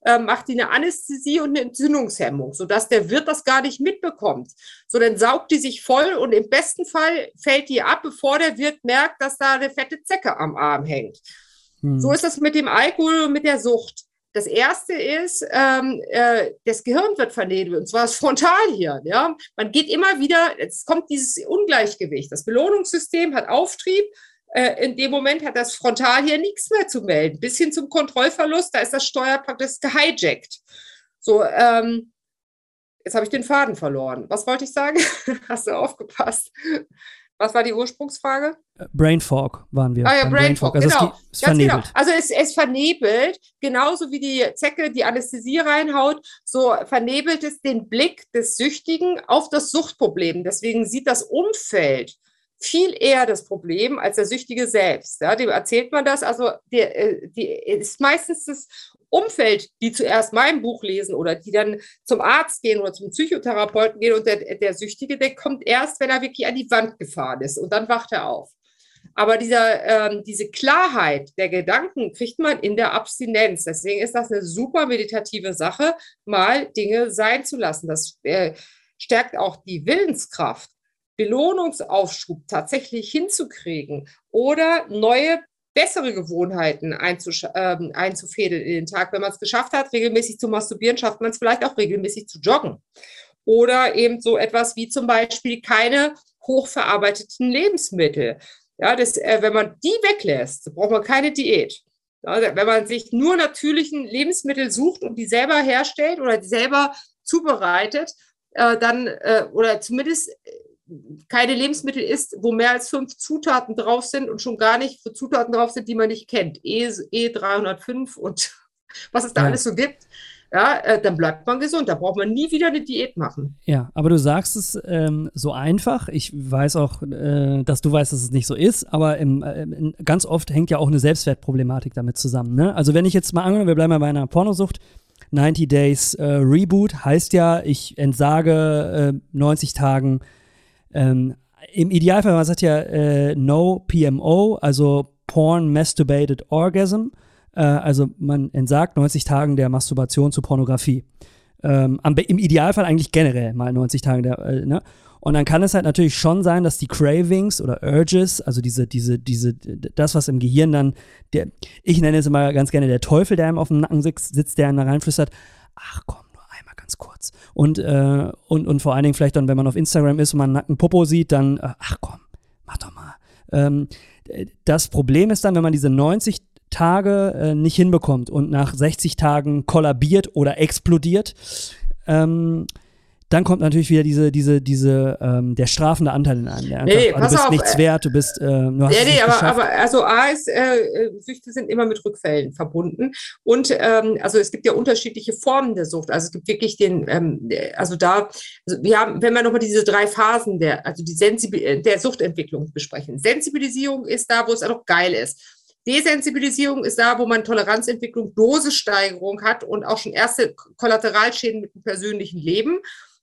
äh, macht die eine Anästhesie und eine Entzündungshemmung, sodass der Wirt das gar nicht mitbekommt. So, dann saugt die sich voll und im besten Fall fällt die ab, bevor der Wirt merkt, dass da eine fette Zecke am Arm hängt. Hm. So ist das mit dem Alkohol und mit der Sucht. Das erste ist, ähm, äh, das Gehirn wird vernebelt, und zwar das Frontalhirn. Ja? Man geht immer wieder, es kommt dieses Ungleichgewicht. Das Belohnungssystem hat Auftrieb. Äh, in dem Moment hat das Frontalhirn nichts mehr zu melden. Bis hin zum Kontrollverlust, da ist das Steuer praktisch gehijackt. So, ähm, jetzt habe ich den Faden verloren. Was wollte ich sagen? [LAUGHS] Hast du aufgepasst? Was war die Ursprungsfrage? Äh, Brain Fog waren wir. Ah ja, Brain, Brain Fog, also genau. Es, es vernebelt. Genau. Also es, es vernebelt, genauso wie die Zecke die Anästhesie reinhaut, so vernebelt es den Blick des Süchtigen auf das Suchtproblem. Deswegen sieht das Umfeld viel eher das Problem als der Süchtige selbst. Ja, dem erzählt man das. Also die, äh, die ist meistens das Umfeld, die zuerst mein Buch lesen oder die dann zum Arzt gehen oder zum Psychotherapeuten gehen und der, der Süchtige, der kommt erst, wenn er wirklich an die Wand gefahren ist und dann wacht er auf. Aber dieser, ähm, diese Klarheit der Gedanken kriegt man in der Abstinenz. Deswegen ist das eine super meditative Sache, mal Dinge sein zu lassen. Das äh, stärkt auch die Willenskraft. Belohnungsaufschub tatsächlich hinzukriegen oder neue bessere Gewohnheiten ähm, einzufädeln in den Tag. Wenn man es geschafft hat, regelmäßig zu masturbieren, schafft man es vielleicht auch regelmäßig zu joggen. Oder eben so etwas wie zum Beispiel keine hochverarbeiteten Lebensmittel. Ja, das, äh, wenn man die weglässt, braucht man keine Diät. Ja, wenn man sich nur natürlichen Lebensmittel sucht und die selber herstellt oder die selber zubereitet, äh, dann äh, oder zumindest keine Lebensmittel isst, wo mehr als fünf Zutaten drauf sind und schon gar nicht für Zutaten drauf sind, die man nicht kennt. E, E305 und [LAUGHS] was es da ja. alles so gibt. Ja, äh, dann bleibt man gesund. Da braucht man nie wieder eine Diät machen. Ja, aber du sagst es ähm, so einfach. Ich weiß auch, äh, dass du weißt, dass es nicht so ist, aber im, äh, ganz oft hängt ja auch eine Selbstwertproblematik damit zusammen. Ne? Also wenn ich jetzt mal angenommen, wir bleiben mal bei einer Pornosucht, 90 Days äh, Reboot heißt ja, ich entsage 90 äh, Tagen ähm, Im Idealfall, man sagt ja äh, No PMO, also Porn Masturbated Orgasm. Äh, also man entsagt 90 Tagen der Masturbation zu Pornografie. Ähm, Im Idealfall eigentlich generell mal 90 Tage der, äh, ne? Und dann kann es halt natürlich schon sein, dass die Cravings oder Urges, also diese, diese, diese, das, was im Gehirn dann, der, ich nenne es immer ganz gerne der Teufel, der einem auf dem Nacken sitzt, sitzt der einem da reinflüstert, ach komm, ganz kurz. Und, äh, und, und vor allen Dingen vielleicht dann, wenn man auf Instagram ist und man einen nackten Popo sieht, dann, äh, ach komm, mach doch mal. Ähm, das Problem ist dann, wenn man diese 90 Tage äh, nicht hinbekommt und nach 60 Tagen kollabiert oder explodiert, ähm, dann kommt natürlich wieder diese, diese, diese, ähm, der strafende Anteil in einem. Der nee, einfach, du bist auf, nichts äh, wert, du bist, äh, du hast nee, nee, aber, aber, also A ist, äh, Süchte sind immer mit Rückfällen verbunden. Und ähm, also es gibt ja unterschiedliche Formen der Sucht. Also es gibt wirklich den, ähm, also da, also wir haben, wenn wir nochmal diese drei Phasen der, also die Sensibil der Suchtentwicklung besprechen. Sensibilisierung ist da, wo es auch geil ist. Desensibilisierung ist da, wo man Toleranzentwicklung, Dosissteigerung hat und auch schon erste Kollateralschäden mit dem persönlichen Leben.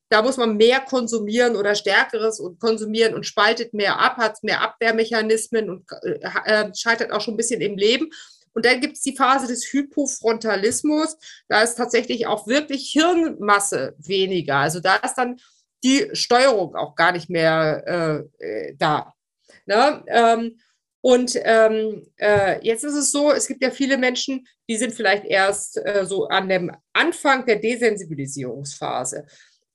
Da muss man mehr konsumieren oder stärkeres und konsumieren und spaltet mehr ab, hat mehr Abwehrmechanismen und äh, äh, scheitert auch schon ein bisschen im Leben. Und dann gibt es die Phase des Hypofrontalismus. Da ist tatsächlich auch wirklich Hirnmasse weniger. Also da ist dann die Steuerung auch gar nicht mehr äh, äh da. Ne? Ähm, und ähm, äh, jetzt ist es so, es gibt ja viele Menschen, die sind vielleicht erst äh, so an dem Anfang der Desensibilisierungsphase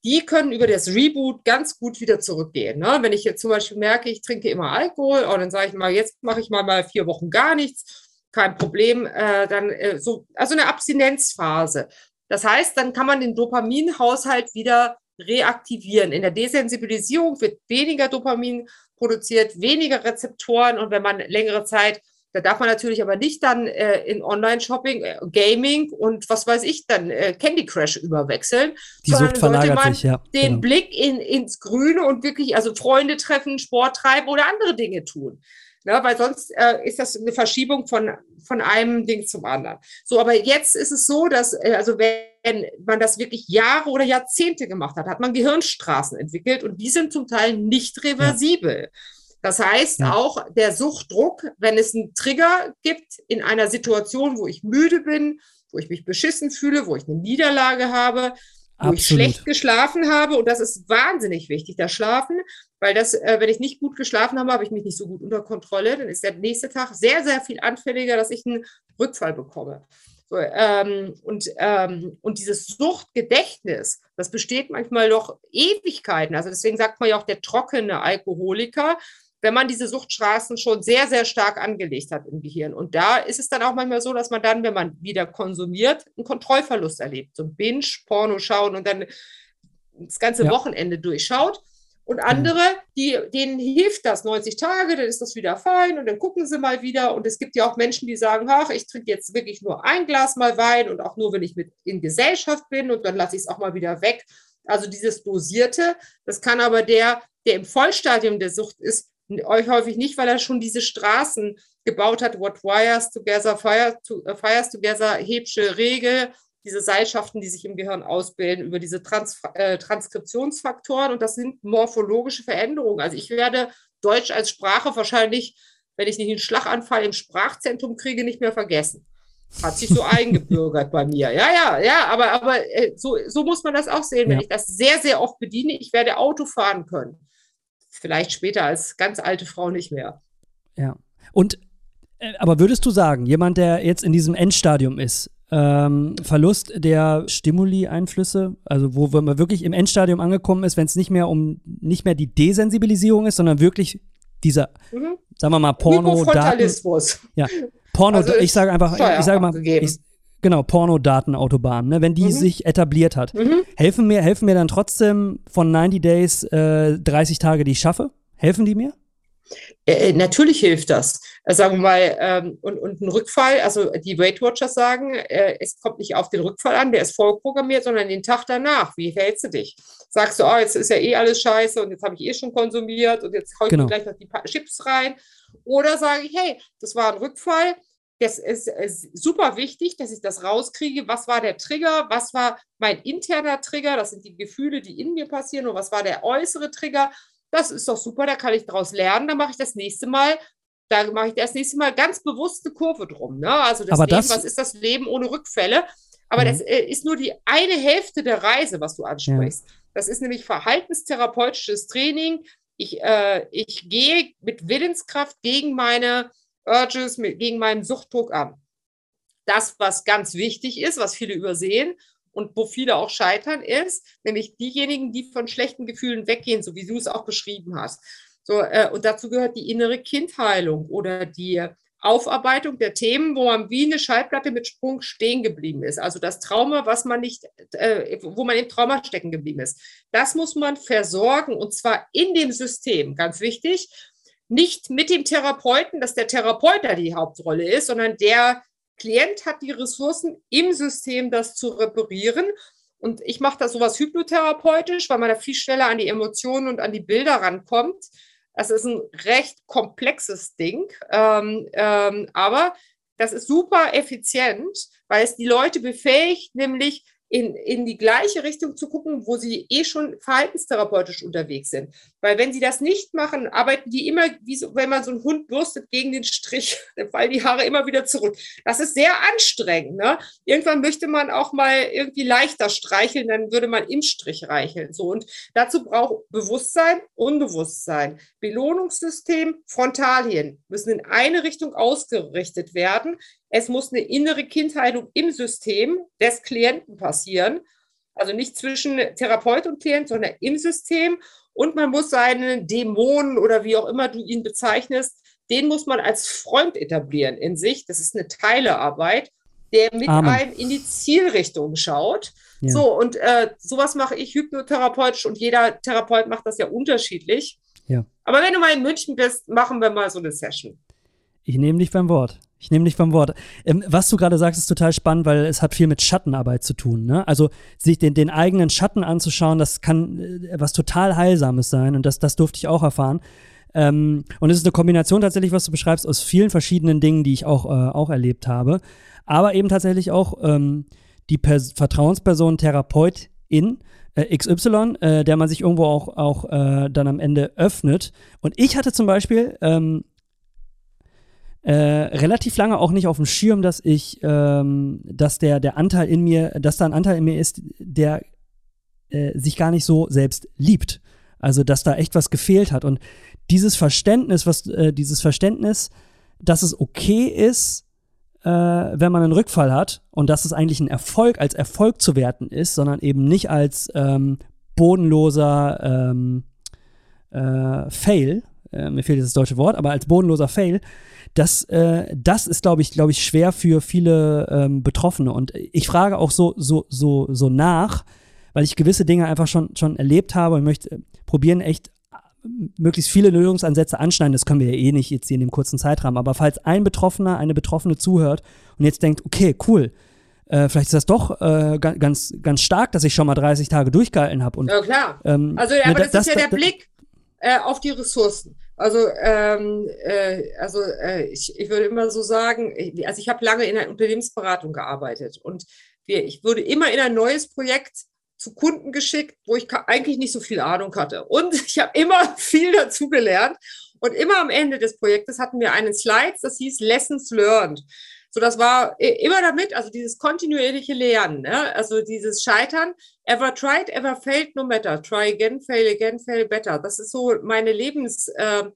die können über das Reboot ganz gut wieder zurückgehen. Ne? Wenn ich jetzt zum Beispiel merke, ich trinke immer Alkohol, und dann sage ich mal, jetzt mache ich mal, mal vier Wochen gar nichts, kein Problem, äh, dann äh, so, also eine Abstinenzphase. Das heißt, dann kann man den Dopaminhaushalt wieder reaktivieren. In der Desensibilisierung wird weniger Dopamin produziert, weniger Rezeptoren und wenn man längere Zeit da darf man natürlich aber nicht dann äh, in Online-Shopping, äh, Gaming und was weiß ich dann, äh, Candy Crush überwechseln. Die Sucht verlagert sich, ja. Den genau. Blick in, ins Grüne und wirklich, also Freunde treffen, Sport treiben oder andere Dinge tun. Ne, weil sonst äh, ist das eine Verschiebung von, von einem Ding zum anderen. So, aber jetzt ist es so, dass, äh, also wenn man das wirklich Jahre oder Jahrzehnte gemacht hat, hat man Gehirnstraßen entwickelt und die sind zum Teil nicht reversibel. Ja. Das heißt ja. auch der Suchtdruck, wenn es einen Trigger gibt in einer Situation, wo ich müde bin, wo ich mich beschissen fühle, wo ich eine Niederlage habe, wo Absolut. ich schlecht geschlafen habe. Und das ist wahnsinnig wichtig, das Schlafen, weil das, äh, wenn ich nicht gut geschlafen habe, habe ich mich nicht so gut unter Kontrolle. Dann ist der nächste Tag sehr, sehr viel anfälliger, dass ich einen Rückfall bekomme. So, ähm, und, ähm, und dieses Suchtgedächtnis, das besteht manchmal noch Ewigkeiten. Also deswegen sagt man ja auch der trockene Alkoholiker, wenn man diese Suchtstraßen schon sehr, sehr stark angelegt hat im Gehirn. Und da ist es dann auch manchmal so, dass man dann, wenn man wieder konsumiert, einen Kontrollverlust erlebt. So ein Binge, Porno schauen und dann das ganze ja. Wochenende durchschaut. Und mhm. andere, die, denen hilft das 90 Tage, dann ist das wieder fein und dann gucken sie mal wieder. Und es gibt ja auch Menschen, die sagen, ach, ich trinke jetzt wirklich nur ein Glas mal Wein und auch nur, wenn ich mit in Gesellschaft bin und dann lasse ich es auch mal wieder weg. Also dieses Dosierte, das kann aber der, der im Vollstadium der Sucht ist, euch häufig nicht, weil er schon diese Straßen gebaut hat, what wires together, fire to, uh, fires together, Hebsche Regel, diese Seilschaften, die sich im Gehirn ausbilden, über diese Trans äh, Transkriptionsfaktoren und das sind morphologische Veränderungen. Also ich werde Deutsch als Sprache wahrscheinlich, wenn ich nicht einen Schlaganfall im Sprachzentrum kriege, nicht mehr vergessen. Hat sich so [LAUGHS] eingebürgert bei mir. Ja, ja, ja, aber, aber äh, so, so muss man das auch sehen. Wenn ja. ich das sehr, sehr oft bediene, ich werde Auto fahren können vielleicht später als ganz alte Frau nicht mehr. Ja. Und äh, aber würdest du sagen, jemand, der jetzt in diesem Endstadium ist, ähm, Verlust der Stimuli-Einflüsse, also wo, wo man wirklich im Endstadium angekommen ist, wenn es nicht mehr um nicht mehr die Desensibilisierung ist, sondern wirklich dieser, mhm. sagen wir mal, Porno, Daten, ja, Porno, also ich sage einfach, ich sage mal, ich, Genau, Pornodatenautobahn, ne? wenn die mhm. sich etabliert hat. Mhm. Helfen, mir, helfen mir dann trotzdem von 90 Days äh, 30 Tage, die ich schaffe? Helfen die mir? Äh, äh natürlich hilft das. Äh, sagen wir mal, ähm, und, und ein Rückfall, also die Weight Watchers sagen, äh, es kommt nicht auf den Rückfall an, der ist vorprogrammiert, sondern den Tag danach. Wie verhältst du dich? Sagst du, oh, jetzt ist ja eh alles scheiße und jetzt habe ich eh schon konsumiert und jetzt hau ich genau. mir gleich noch die Chips rein. Oder sage ich, hey, das war ein Rückfall, das ist, ist, super wichtig, dass ich das rauskriege. Was war der Trigger? Was war mein interner Trigger? Das sind die Gefühle, die in mir passieren. Und was war der äußere Trigger? Das ist doch super, da kann ich daraus lernen. Dann mache ich das nächste Mal, da mache ich das nächste Mal ganz bewusste Kurve drum. Ne? Also das Aber Leben, das, was ist das Leben ohne Rückfälle? Aber mhm. das äh, ist nur die eine Hälfte der Reise, was du ansprichst. Ja. Das ist nämlich verhaltenstherapeutisches Training. Ich, äh, ich gehe mit Willenskraft gegen meine Urges gegen meinen Suchtdruck an. Das, was ganz wichtig ist, was viele übersehen und wo viele auch scheitern, ist nämlich diejenigen, die von schlechten Gefühlen weggehen, so wie du es auch beschrieben hast. So, äh, und dazu gehört die innere Kindheilung oder die Aufarbeitung der Themen, wo man wie eine Schallplatte mit Sprung stehen geblieben ist. Also das Trauma, was man nicht, äh, wo man im Trauma stecken geblieben ist. Das muss man versorgen und zwar in dem System, ganz wichtig. Nicht mit dem Therapeuten, dass der Therapeut da die Hauptrolle ist, sondern der Klient hat die Ressourcen im System, das zu reparieren. Und ich mache da sowas hypnotherapeutisch, weil man da viel schneller an die Emotionen und an die Bilder rankommt. Das ist ein recht komplexes Ding, ähm, ähm, aber das ist super effizient, weil es die Leute befähigt, nämlich in, in die gleiche Richtung zu gucken, wo sie eh schon verhaltenstherapeutisch unterwegs sind. Weil wenn sie das nicht machen, arbeiten die immer, wie so, wenn man so einen Hund bürstet gegen den Strich, [LAUGHS] dann fallen die Haare immer wieder zurück. Das ist sehr anstrengend. Ne? Irgendwann möchte man auch mal irgendwie leichter streicheln, dann würde man im Strich reicheln. So. Und dazu braucht Bewusstsein, Unbewusstsein, Belohnungssystem, Frontalien müssen in eine Richtung ausgerichtet werden. Es muss eine innere Kindheilung im System des Klienten passieren. Also nicht zwischen Therapeut und Klient, sondern im System. Und man muss seinen Dämonen oder wie auch immer du ihn bezeichnest, den muss man als Freund etablieren in sich. Das ist eine Teilearbeit, der mit Amen. einem in die Zielrichtung schaut. Ja. So, und äh, sowas mache ich hypnotherapeutisch und jeder Therapeut macht das ja unterschiedlich. Ja. Aber wenn du mal in München bist, machen wir mal so eine Session. Ich nehme dich beim Wort. Ich nehme dich beim Wort. Ähm, was du gerade sagst, ist total spannend, weil es hat viel mit Schattenarbeit zu tun. Ne? Also sich den, den eigenen Schatten anzuschauen, das kann äh, was total Heilsames sein und das, das durfte ich auch erfahren. Ähm, und es ist eine Kombination tatsächlich, was du beschreibst, aus vielen verschiedenen Dingen, die ich auch, äh, auch erlebt habe. Aber eben tatsächlich auch ähm, die Pers Vertrauensperson, Therapeutin, äh, XY, äh, der man sich irgendwo auch, auch äh, dann am Ende öffnet. Und ich hatte zum Beispiel ähm, äh, relativ lange auch nicht auf dem Schirm, dass ich, ähm, dass der, der Anteil in mir, dass da ein Anteil in mir ist, der äh, sich gar nicht so selbst liebt. Also, dass da echt was gefehlt hat. Und dieses Verständnis, was, äh, dieses Verständnis, dass es okay ist, äh, wenn man einen Rückfall hat und dass es eigentlich ein Erfolg als Erfolg zu werten ist, sondern eben nicht als ähm, bodenloser ähm, äh, Fail, äh, mir fehlt jetzt das deutsche Wort, aber als bodenloser Fail, das, äh, das ist, glaube ich, glaube ich, schwer für viele ähm, Betroffene. Und ich frage auch so, so, so, so nach, weil ich gewisse Dinge einfach schon, schon erlebt habe und möchte probieren, echt äh, möglichst viele Lösungsansätze anschneiden. Das können wir ja eh nicht jetzt hier in dem kurzen Zeitrahmen. Aber falls ein Betroffener, eine Betroffene zuhört und jetzt denkt, okay, cool, äh, vielleicht ist das doch äh, ganz, ganz stark, dass ich schon mal 30 Tage durchgehalten habe. Ja, klar. Ähm, also, aber ne, das, das, ist ja der Blick äh, auf die Ressourcen. Also, ähm, äh, also äh, ich, ich würde immer so sagen, also ich habe lange in der Unternehmensberatung gearbeitet und wir, ich wurde immer in ein neues Projekt zu Kunden geschickt, wo ich eigentlich nicht so viel Ahnung hatte. Und [LAUGHS] ich habe immer viel dazu gelernt. Und immer am Ende des Projektes hatten wir einen Slide, das hieß Lessons Learned. So, das war immer damit, also dieses kontinuierliche Lernen, ne? also dieses Scheitern, ever tried, ever failed, no matter, try again, fail again, fail better. Das ist so meine Lebens, äh,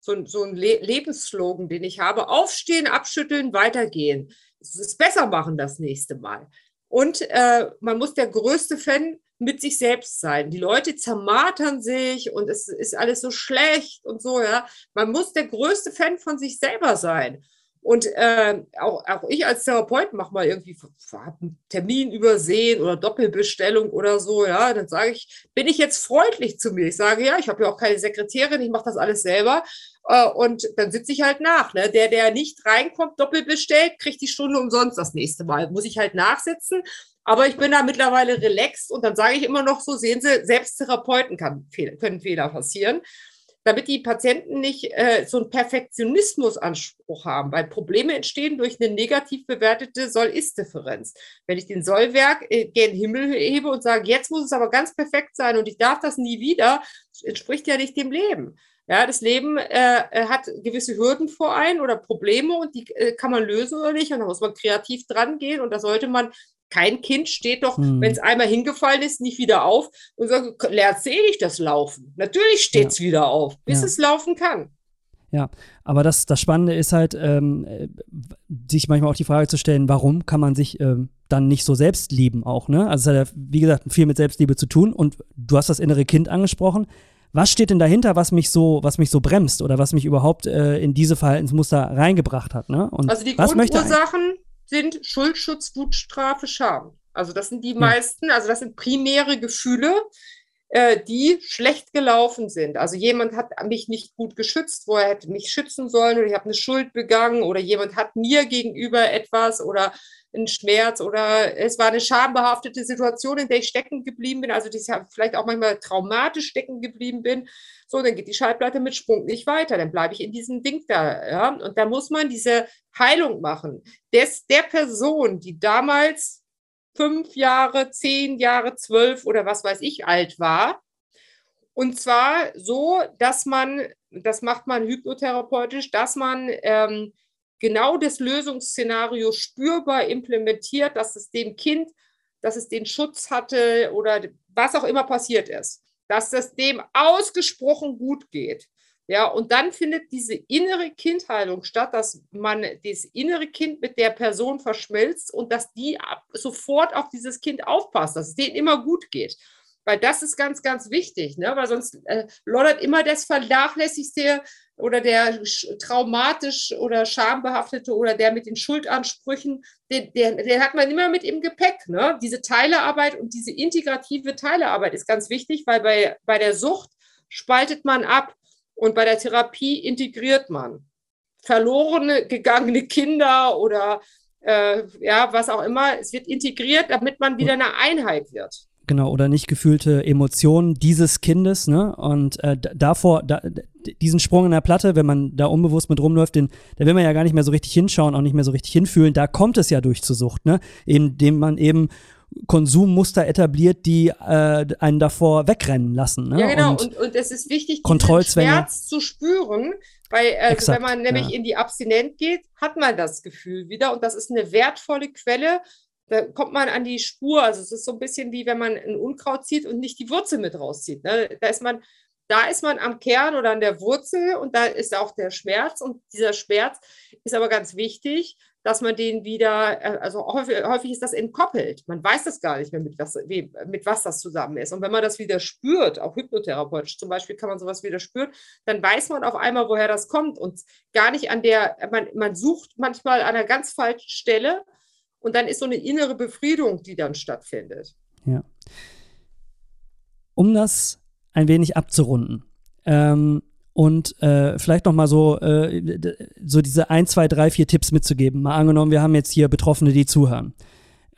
so, so ein Le Lebensslogan, den ich habe. Aufstehen, abschütteln, weitergehen. Es ist besser machen das nächste Mal. Und äh, man muss der größte Fan mit sich selbst sein. Die Leute zermartern sich und es ist alles so schlecht und so, ja. Man muss der größte Fan von sich selber sein. Und äh, auch, auch ich als Therapeut mache mal irgendwie einen Termin übersehen oder Doppelbestellung oder so. Ja, dann sage ich, bin ich jetzt freundlich zu mir? Ich sage, ja, ich habe ja auch keine Sekretärin, ich mache das alles selber. Äh, und dann sitze ich halt nach. Ne? Der, der nicht reinkommt, doppelt bestellt, kriegt die Stunde umsonst das nächste Mal. Muss ich halt nachsitzen. Aber ich bin da mittlerweile relaxed und dann sage ich immer noch so, sehen Sie, selbst Therapeuten kann, können Fehler passieren damit die Patienten nicht äh, so einen Perfektionismusanspruch haben, weil Probleme entstehen durch eine negativ bewertete Soll-Ist-Differenz. Wenn ich den Sollwerk äh, gen Himmel hebe und sage, jetzt muss es aber ganz perfekt sein und ich darf das nie wieder, entspricht ja nicht dem Leben. Ja, das Leben äh, hat gewisse Hürden vor ein oder Probleme und die äh, kann man lösen oder nicht. Und da muss man kreativ dran gehen und da sollte man kein Kind steht doch, hm. wenn es einmal hingefallen ist, nicht wieder auf und sagt, lernt eh nicht das Laufen. Natürlich steht es ja. wieder auf, bis ja. es laufen kann. Ja, aber das, das Spannende ist halt, ähm, sich manchmal auch die Frage zu stellen, warum kann man sich ähm, dann nicht so selbst lieben auch, ne? Also es hat ja, wie gesagt, viel mit Selbstliebe zu tun und du hast das innere Kind angesprochen. was steht denn dahinter, was mich so, was mich so bremst oder was mich überhaupt äh, in diese Verhaltensmuster reingebracht hat? Ne? Und also die Grundursachen sind Schuldschutz, Wutstrafe, Scham. Also das sind die ja. meisten, also das sind primäre Gefühle, äh, die schlecht gelaufen sind. Also jemand hat mich nicht gut geschützt, wo er hätte mich schützen sollen oder ich habe eine Schuld begangen oder jemand hat mir gegenüber etwas oder einen Schmerz oder es war eine schambehaftete Situation, in der ich stecken geblieben bin, also die vielleicht auch manchmal traumatisch stecken geblieben bin. So, dann geht die Schallplatte mit Sprung nicht weiter, dann bleibe ich in diesem Ding da. Ja? Und da muss man diese Heilung machen. Des, der Person, die damals fünf Jahre, zehn Jahre, zwölf oder was weiß ich alt war. Und zwar so, dass man, das macht man hypnotherapeutisch, dass man ähm, genau das Lösungsszenario spürbar implementiert, dass es dem Kind, dass es den Schutz hatte oder was auch immer passiert ist, dass es dem ausgesprochen gut geht. Ja, und dann findet diese innere Kindheilung statt, dass man das innere Kind mit der Person verschmilzt und dass die sofort auf dieses Kind aufpasst, dass es denen immer gut geht. Weil das ist ganz, ganz wichtig, ne? weil sonst äh, loddert immer das Vernachlässigste oder der traumatisch oder schambehaftete oder der mit den Schuldansprüchen, den, den, den, hat man immer mit im Gepäck. Ne? Diese Teilearbeit und diese integrative Teilearbeit ist ganz wichtig, weil bei, bei der Sucht spaltet man ab. Und bei der Therapie integriert man verlorene, gegangene Kinder oder äh, ja, was auch immer. Es wird integriert, damit man wieder eine Einheit wird. Genau, oder nicht gefühlte Emotionen dieses Kindes, ne? Und äh, davor, da, diesen Sprung in der Platte, wenn man da unbewusst mit rumläuft, den, da will man ja gar nicht mehr so richtig hinschauen, auch nicht mehr so richtig hinfühlen. Da kommt es ja durch zur Sucht, ne? Indem man eben Konsummuster etabliert, die äh, einen davor wegrennen lassen. Ne? Ja, genau. Und, und, und es ist wichtig, diesen Schmerz zu spüren, weil äh, Exakt, wenn man nämlich ja. in die Abstinent geht, hat man das Gefühl wieder und das ist eine wertvolle Quelle. Da kommt man an die Spur. Also es ist so ein bisschen wie wenn man ein Unkraut zieht und nicht die Wurzel mit rauszieht. Ne? Da ist man da ist man am Kern oder an der Wurzel und da ist auch der Schmerz. Und dieser Schmerz ist aber ganz wichtig, dass man den wieder, äh, also häufig, häufig ist das entkoppelt. Man weiß das gar nicht mehr, mit was, mit was das zusammen ist. Und wenn man das wieder spürt, auch hypnotherapeutisch zum Beispiel kann man sowas wieder spüren, dann weiß man auf einmal, woher das kommt und gar nicht an der, man, man sucht manchmal an einer ganz falschen Stelle und dann ist so eine innere Befriedung, die dann stattfindet. Ja. Um das ein wenig abzurunden. Ähm, und äh, vielleicht noch mal so, äh, so diese ein, zwei, drei, vier Tipps mitzugeben. Mal angenommen, wir haben jetzt hier Betroffene, die zuhören.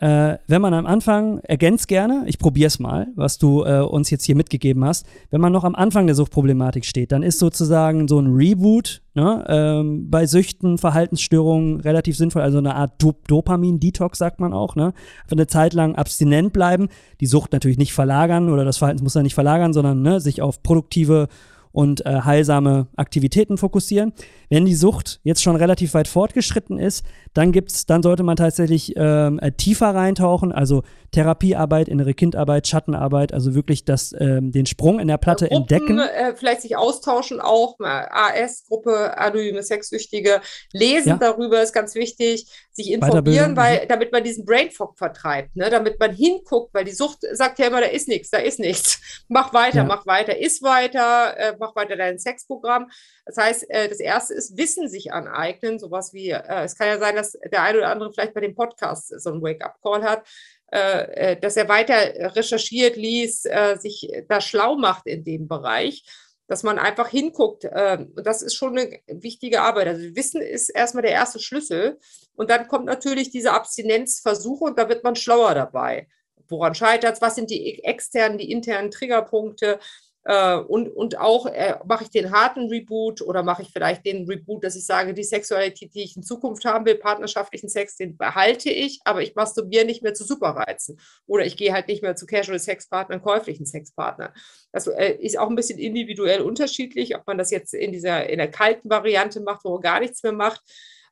Äh, wenn man am Anfang, ergänzt gerne, ich probiere es mal, was du äh, uns jetzt hier mitgegeben hast, wenn man noch am Anfang der Suchtproblematik steht, dann ist sozusagen so ein Reboot ne, ähm, bei Süchten, Verhaltensstörungen relativ sinnvoll, also eine Art Dop Dopamin-Detox, sagt man auch, ne? Für eine Zeit lang abstinent bleiben, die Sucht natürlich nicht verlagern oder das Verhaltensmuster nicht verlagern, sondern ne, sich auf produktive und äh, heilsame Aktivitäten fokussieren. Wenn die Sucht jetzt schon relativ weit fortgeschritten ist, dann gibt's, dann sollte man tatsächlich ähm, äh, tiefer reintauchen, also Therapiearbeit, innere Kindarbeit, Schattenarbeit, also wirklich das, ähm, den Sprung in der Platte Gruppen, entdecken. Äh, vielleicht sich austauschen auch, AS-Gruppe, anonyme Sexsüchtige, lesen ja. darüber ist ganz wichtig, sich informieren, weil, damit man diesen Brainfog vertreibt, ne? damit man hinguckt, weil die Sucht sagt ja immer, da ist nichts, da ist nichts. Mach weiter, ja. mach weiter, iss weiter, äh, mach weiter dein Sexprogramm. Das heißt, äh, das erste ist Wissen sich aneignen, sowas wie, äh, es kann ja sein, dass der eine oder andere vielleicht bei dem Podcast so einen Wake-up-Call hat, äh, dass er weiter recherchiert, liest, sich da schlau macht in dem Bereich dass man einfach hinguckt. Und das ist schon eine wichtige Arbeit. Also Wissen ist erstmal der erste Schlüssel. Und dann kommt natürlich diese Abstinenzversuche und da wird man schlauer dabei. Woran scheitert es? Was sind die externen, die internen Triggerpunkte? Äh, und, und auch äh, mache ich den harten Reboot oder mache ich vielleicht den Reboot, dass ich sage, die Sexualität, die ich in Zukunft haben will, partnerschaftlichen Sex, den behalte ich, aber ich masturbiere nicht mehr zu Superreizen. Oder ich gehe halt nicht mehr zu Casual Sexpartnern, käuflichen Sexpartnern. Das äh, ist auch ein bisschen individuell unterschiedlich, ob man das jetzt in dieser in der kalten Variante macht, wo man gar nichts mehr macht,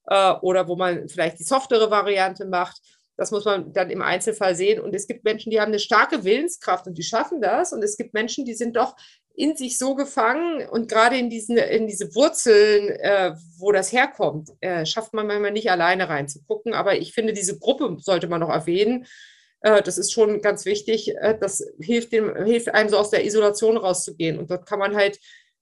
äh, oder wo man vielleicht die softere Variante macht. Das muss man dann im Einzelfall sehen. Und es gibt Menschen, die haben eine starke Willenskraft und die schaffen das. Und es gibt Menschen, die sind doch in sich so gefangen und gerade in, diesen, in diese Wurzeln, äh, wo das herkommt, äh, schafft man manchmal nicht alleine reinzugucken. Aber ich finde, diese Gruppe sollte man noch erwähnen. Äh, das ist schon ganz wichtig. Äh, das hilft, dem, hilft einem so aus der Isolation rauszugehen. Und dort kann man halt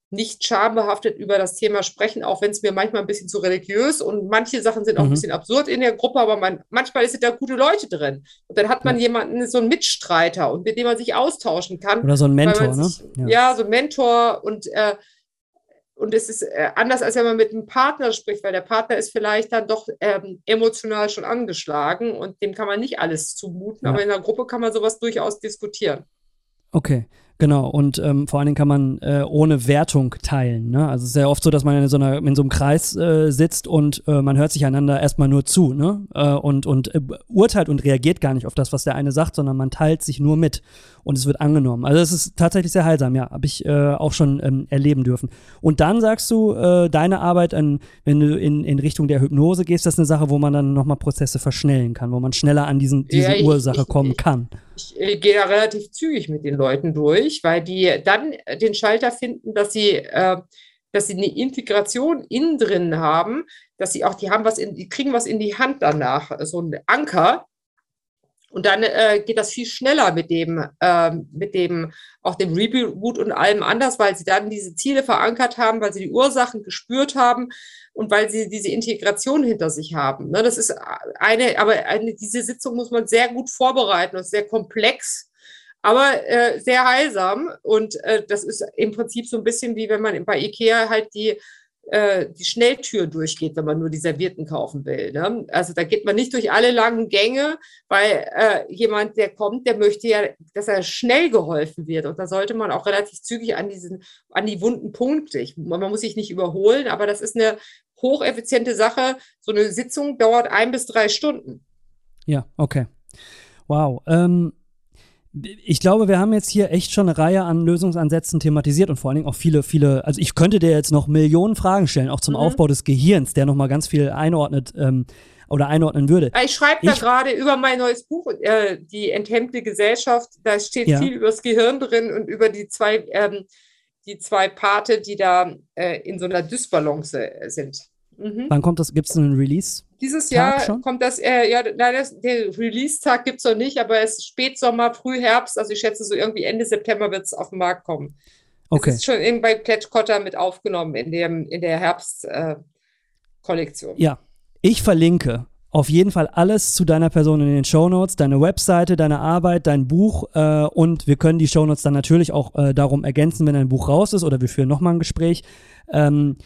nicht schambehaftet über das Thema sprechen, auch wenn es mir manchmal ein bisschen zu religiös und manche Sachen sind auch mhm. ein bisschen absurd in der Gruppe, aber man, manchmal sind da gute Leute drin. Und dann hat man ja. jemanden, so einen Mitstreiter und mit dem man sich austauschen kann. Oder so ein Mentor, ne? sich, ne? Ja. ja. so ein Mentor und äh, und es ist äh, anders, als wenn man mit einem Partner spricht, weil der Partner ist vielleicht dann doch ähm, emotional schon angeschlagen und dem kann man nicht alles zumuten, ja. aber in der Gruppe kann man sowas durchaus diskutieren. Okay. Genau, und ähm, vor allen Dingen kann man äh, ohne Wertung teilen. Ne? Also es ist ja oft so, dass man in so, einer, in so einem Kreis äh, sitzt und äh, man hört sich einander erstmal nur zu ne? Äh, und, und äh, urteilt und reagiert gar nicht auf das, was der eine sagt, sondern man teilt sich nur mit und es wird angenommen. Also es ist tatsächlich sehr heilsam, ja, habe ich äh, auch schon ähm, erleben dürfen. Und dann sagst du, deine Arbeit, an, wenn du in, in Richtung der Hypnose gehst, das ist eine Sache, wo man dann nochmal Prozesse verschnellen kann, wo man schneller an diesen, diese ja, ich, Ursache ich, kommen ich, kann ich äh, gehe da relativ zügig mit den Leuten durch, weil die dann den Schalter finden, dass sie, äh, dass sie eine Integration innen drin haben, dass sie auch, die haben was in, die kriegen was in die Hand danach, so ein Anker. Und dann äh, geht das viel schneller mit dem, äh, mit dem, auch dem Reboot und allem anders, weil sie dann diese Ziele verankert haben, weil sie die Ursachen gespürt haben und weil sie diese Integration hinter sich haben. Ne, das ist eine, aber eine, diese Sitzung muss man sehr gut vorbereiten und sehr komplex, aber äh, sehr heilsam. Und äh, das ist im Prinzip so ein bisschen wie wenn man bei IKEA halt die äh, die Schnelltür durchgeht, wenn man nur die Servierten kaufen will. Ne? Also da geht man nicht durch alle langen Gänge, weil äh, jemand, der kommt, der möchte ja, dass er schnell geholfen wird. Und da sollte man auch relativ zügig an diesen, an die wunden Punkte. Ich, man muss sich nicht überholen, aber das ist eine hocheffiziente Sache. So eine Sitzung dauert ein bis drei Stunden. Ja, okay. Wow. Ähm, ich glaube, wir haben jetzt hier echt schon eine Reihe an Lösungsansätzen thematisiert und vor allen Dingen auch viele, viele, also ich könnte dir jetzt noch Millionen Fragen stellen, auch zum mhm. Aufbau des Gehirns, der nochmal ganz viel einordnet ähm, oder einordnen würde. Ich schreibe da gerade über mein neues Buch, äh, Die enthemmte Gesellschaft, da steht ja. viel über das Gehirn drin und über die zwei, ähm, die zwei Parte, die da äh, in so einer Dysbalance sind. Mhm. Wann kommt das? Gibt es einen Release? Dieses Jahr schon? kommt das, äh, ja, leider, der Release-Tag gibt es noch nicht, aber es ist Spätsommer, Frühherbst, also ich schätze so irgendwie Ende September wird es auf den Markt kommen. Okay. Es ist schon in, bei Pletschkotter mit aufgenommen in, dem, in der Herbst-Kollektion. Äh, ja, ich verlinke auf jeden Fall alles zu deiner Person in den Shownotes, deine Webseite, deine Arbeit, dein Buch äh, und wir können die Shownotes dann natürlich auch äh, darum ergänzen, wenn dein Buch raus ist oder wir führen nochmal ein Gespräch. Ähm,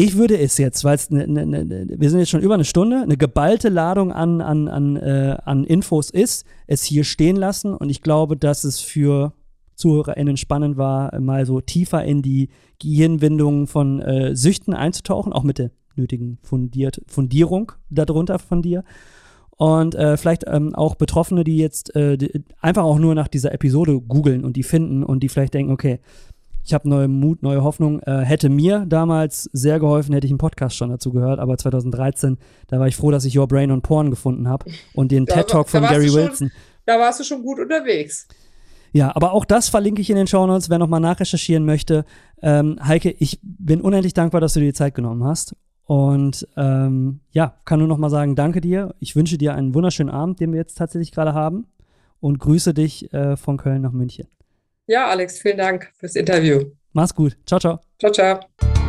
ich würde es jetzt, weil es ne, ne, ne, wir sind jetzt schon über eine Stunde, eine geballte Ladung an, an, an, äh, an Infos ist, es hier stehen lassen. Und ich glaube, dass es für ZuhörerInnen spannend war, mal so tiefer in die Gehirnwindungen von äh, Süchten einzutauchen, auch mit der nötigen Fundiert, Fundierung darunter von dir. Und äh, vielleicht ähm, auch Betroffene, die jetzt äh, die einfach auch nur nach dieser Episode googeln und die finden und die vielleicht denken, okay, ich habe neue Mut, neue Hoffnung. Äh, hätte mir damals sehr geholfen, hätte ich einen Podcast schon dazu gehört. Aber 2013, da war ich froh, dass ich Your Brain on Porn gefunden habe und den TED Talk von Gary schon, Wilson. Da warst du schon gut unterwegs. Ja, aber auch das verlinke ich in den Show Notes, wer nochmal nachrecherchieren möchte. Ähm, Heike, ich bin unendlich dankbar, dass du dir die Zeit genommen hast. Und ähm, ja, kann nur nochmal sagen, danke dir. Ich wünsche dir einen wunderschönen Abend, den wir jetzt tatsächlich gerade haben. Und grüße dich äh, von Köln nach München. Ja, Alex, vielen Dank fürs Interview. Mach's gut. Ciao, ciao. Ciao, ciao.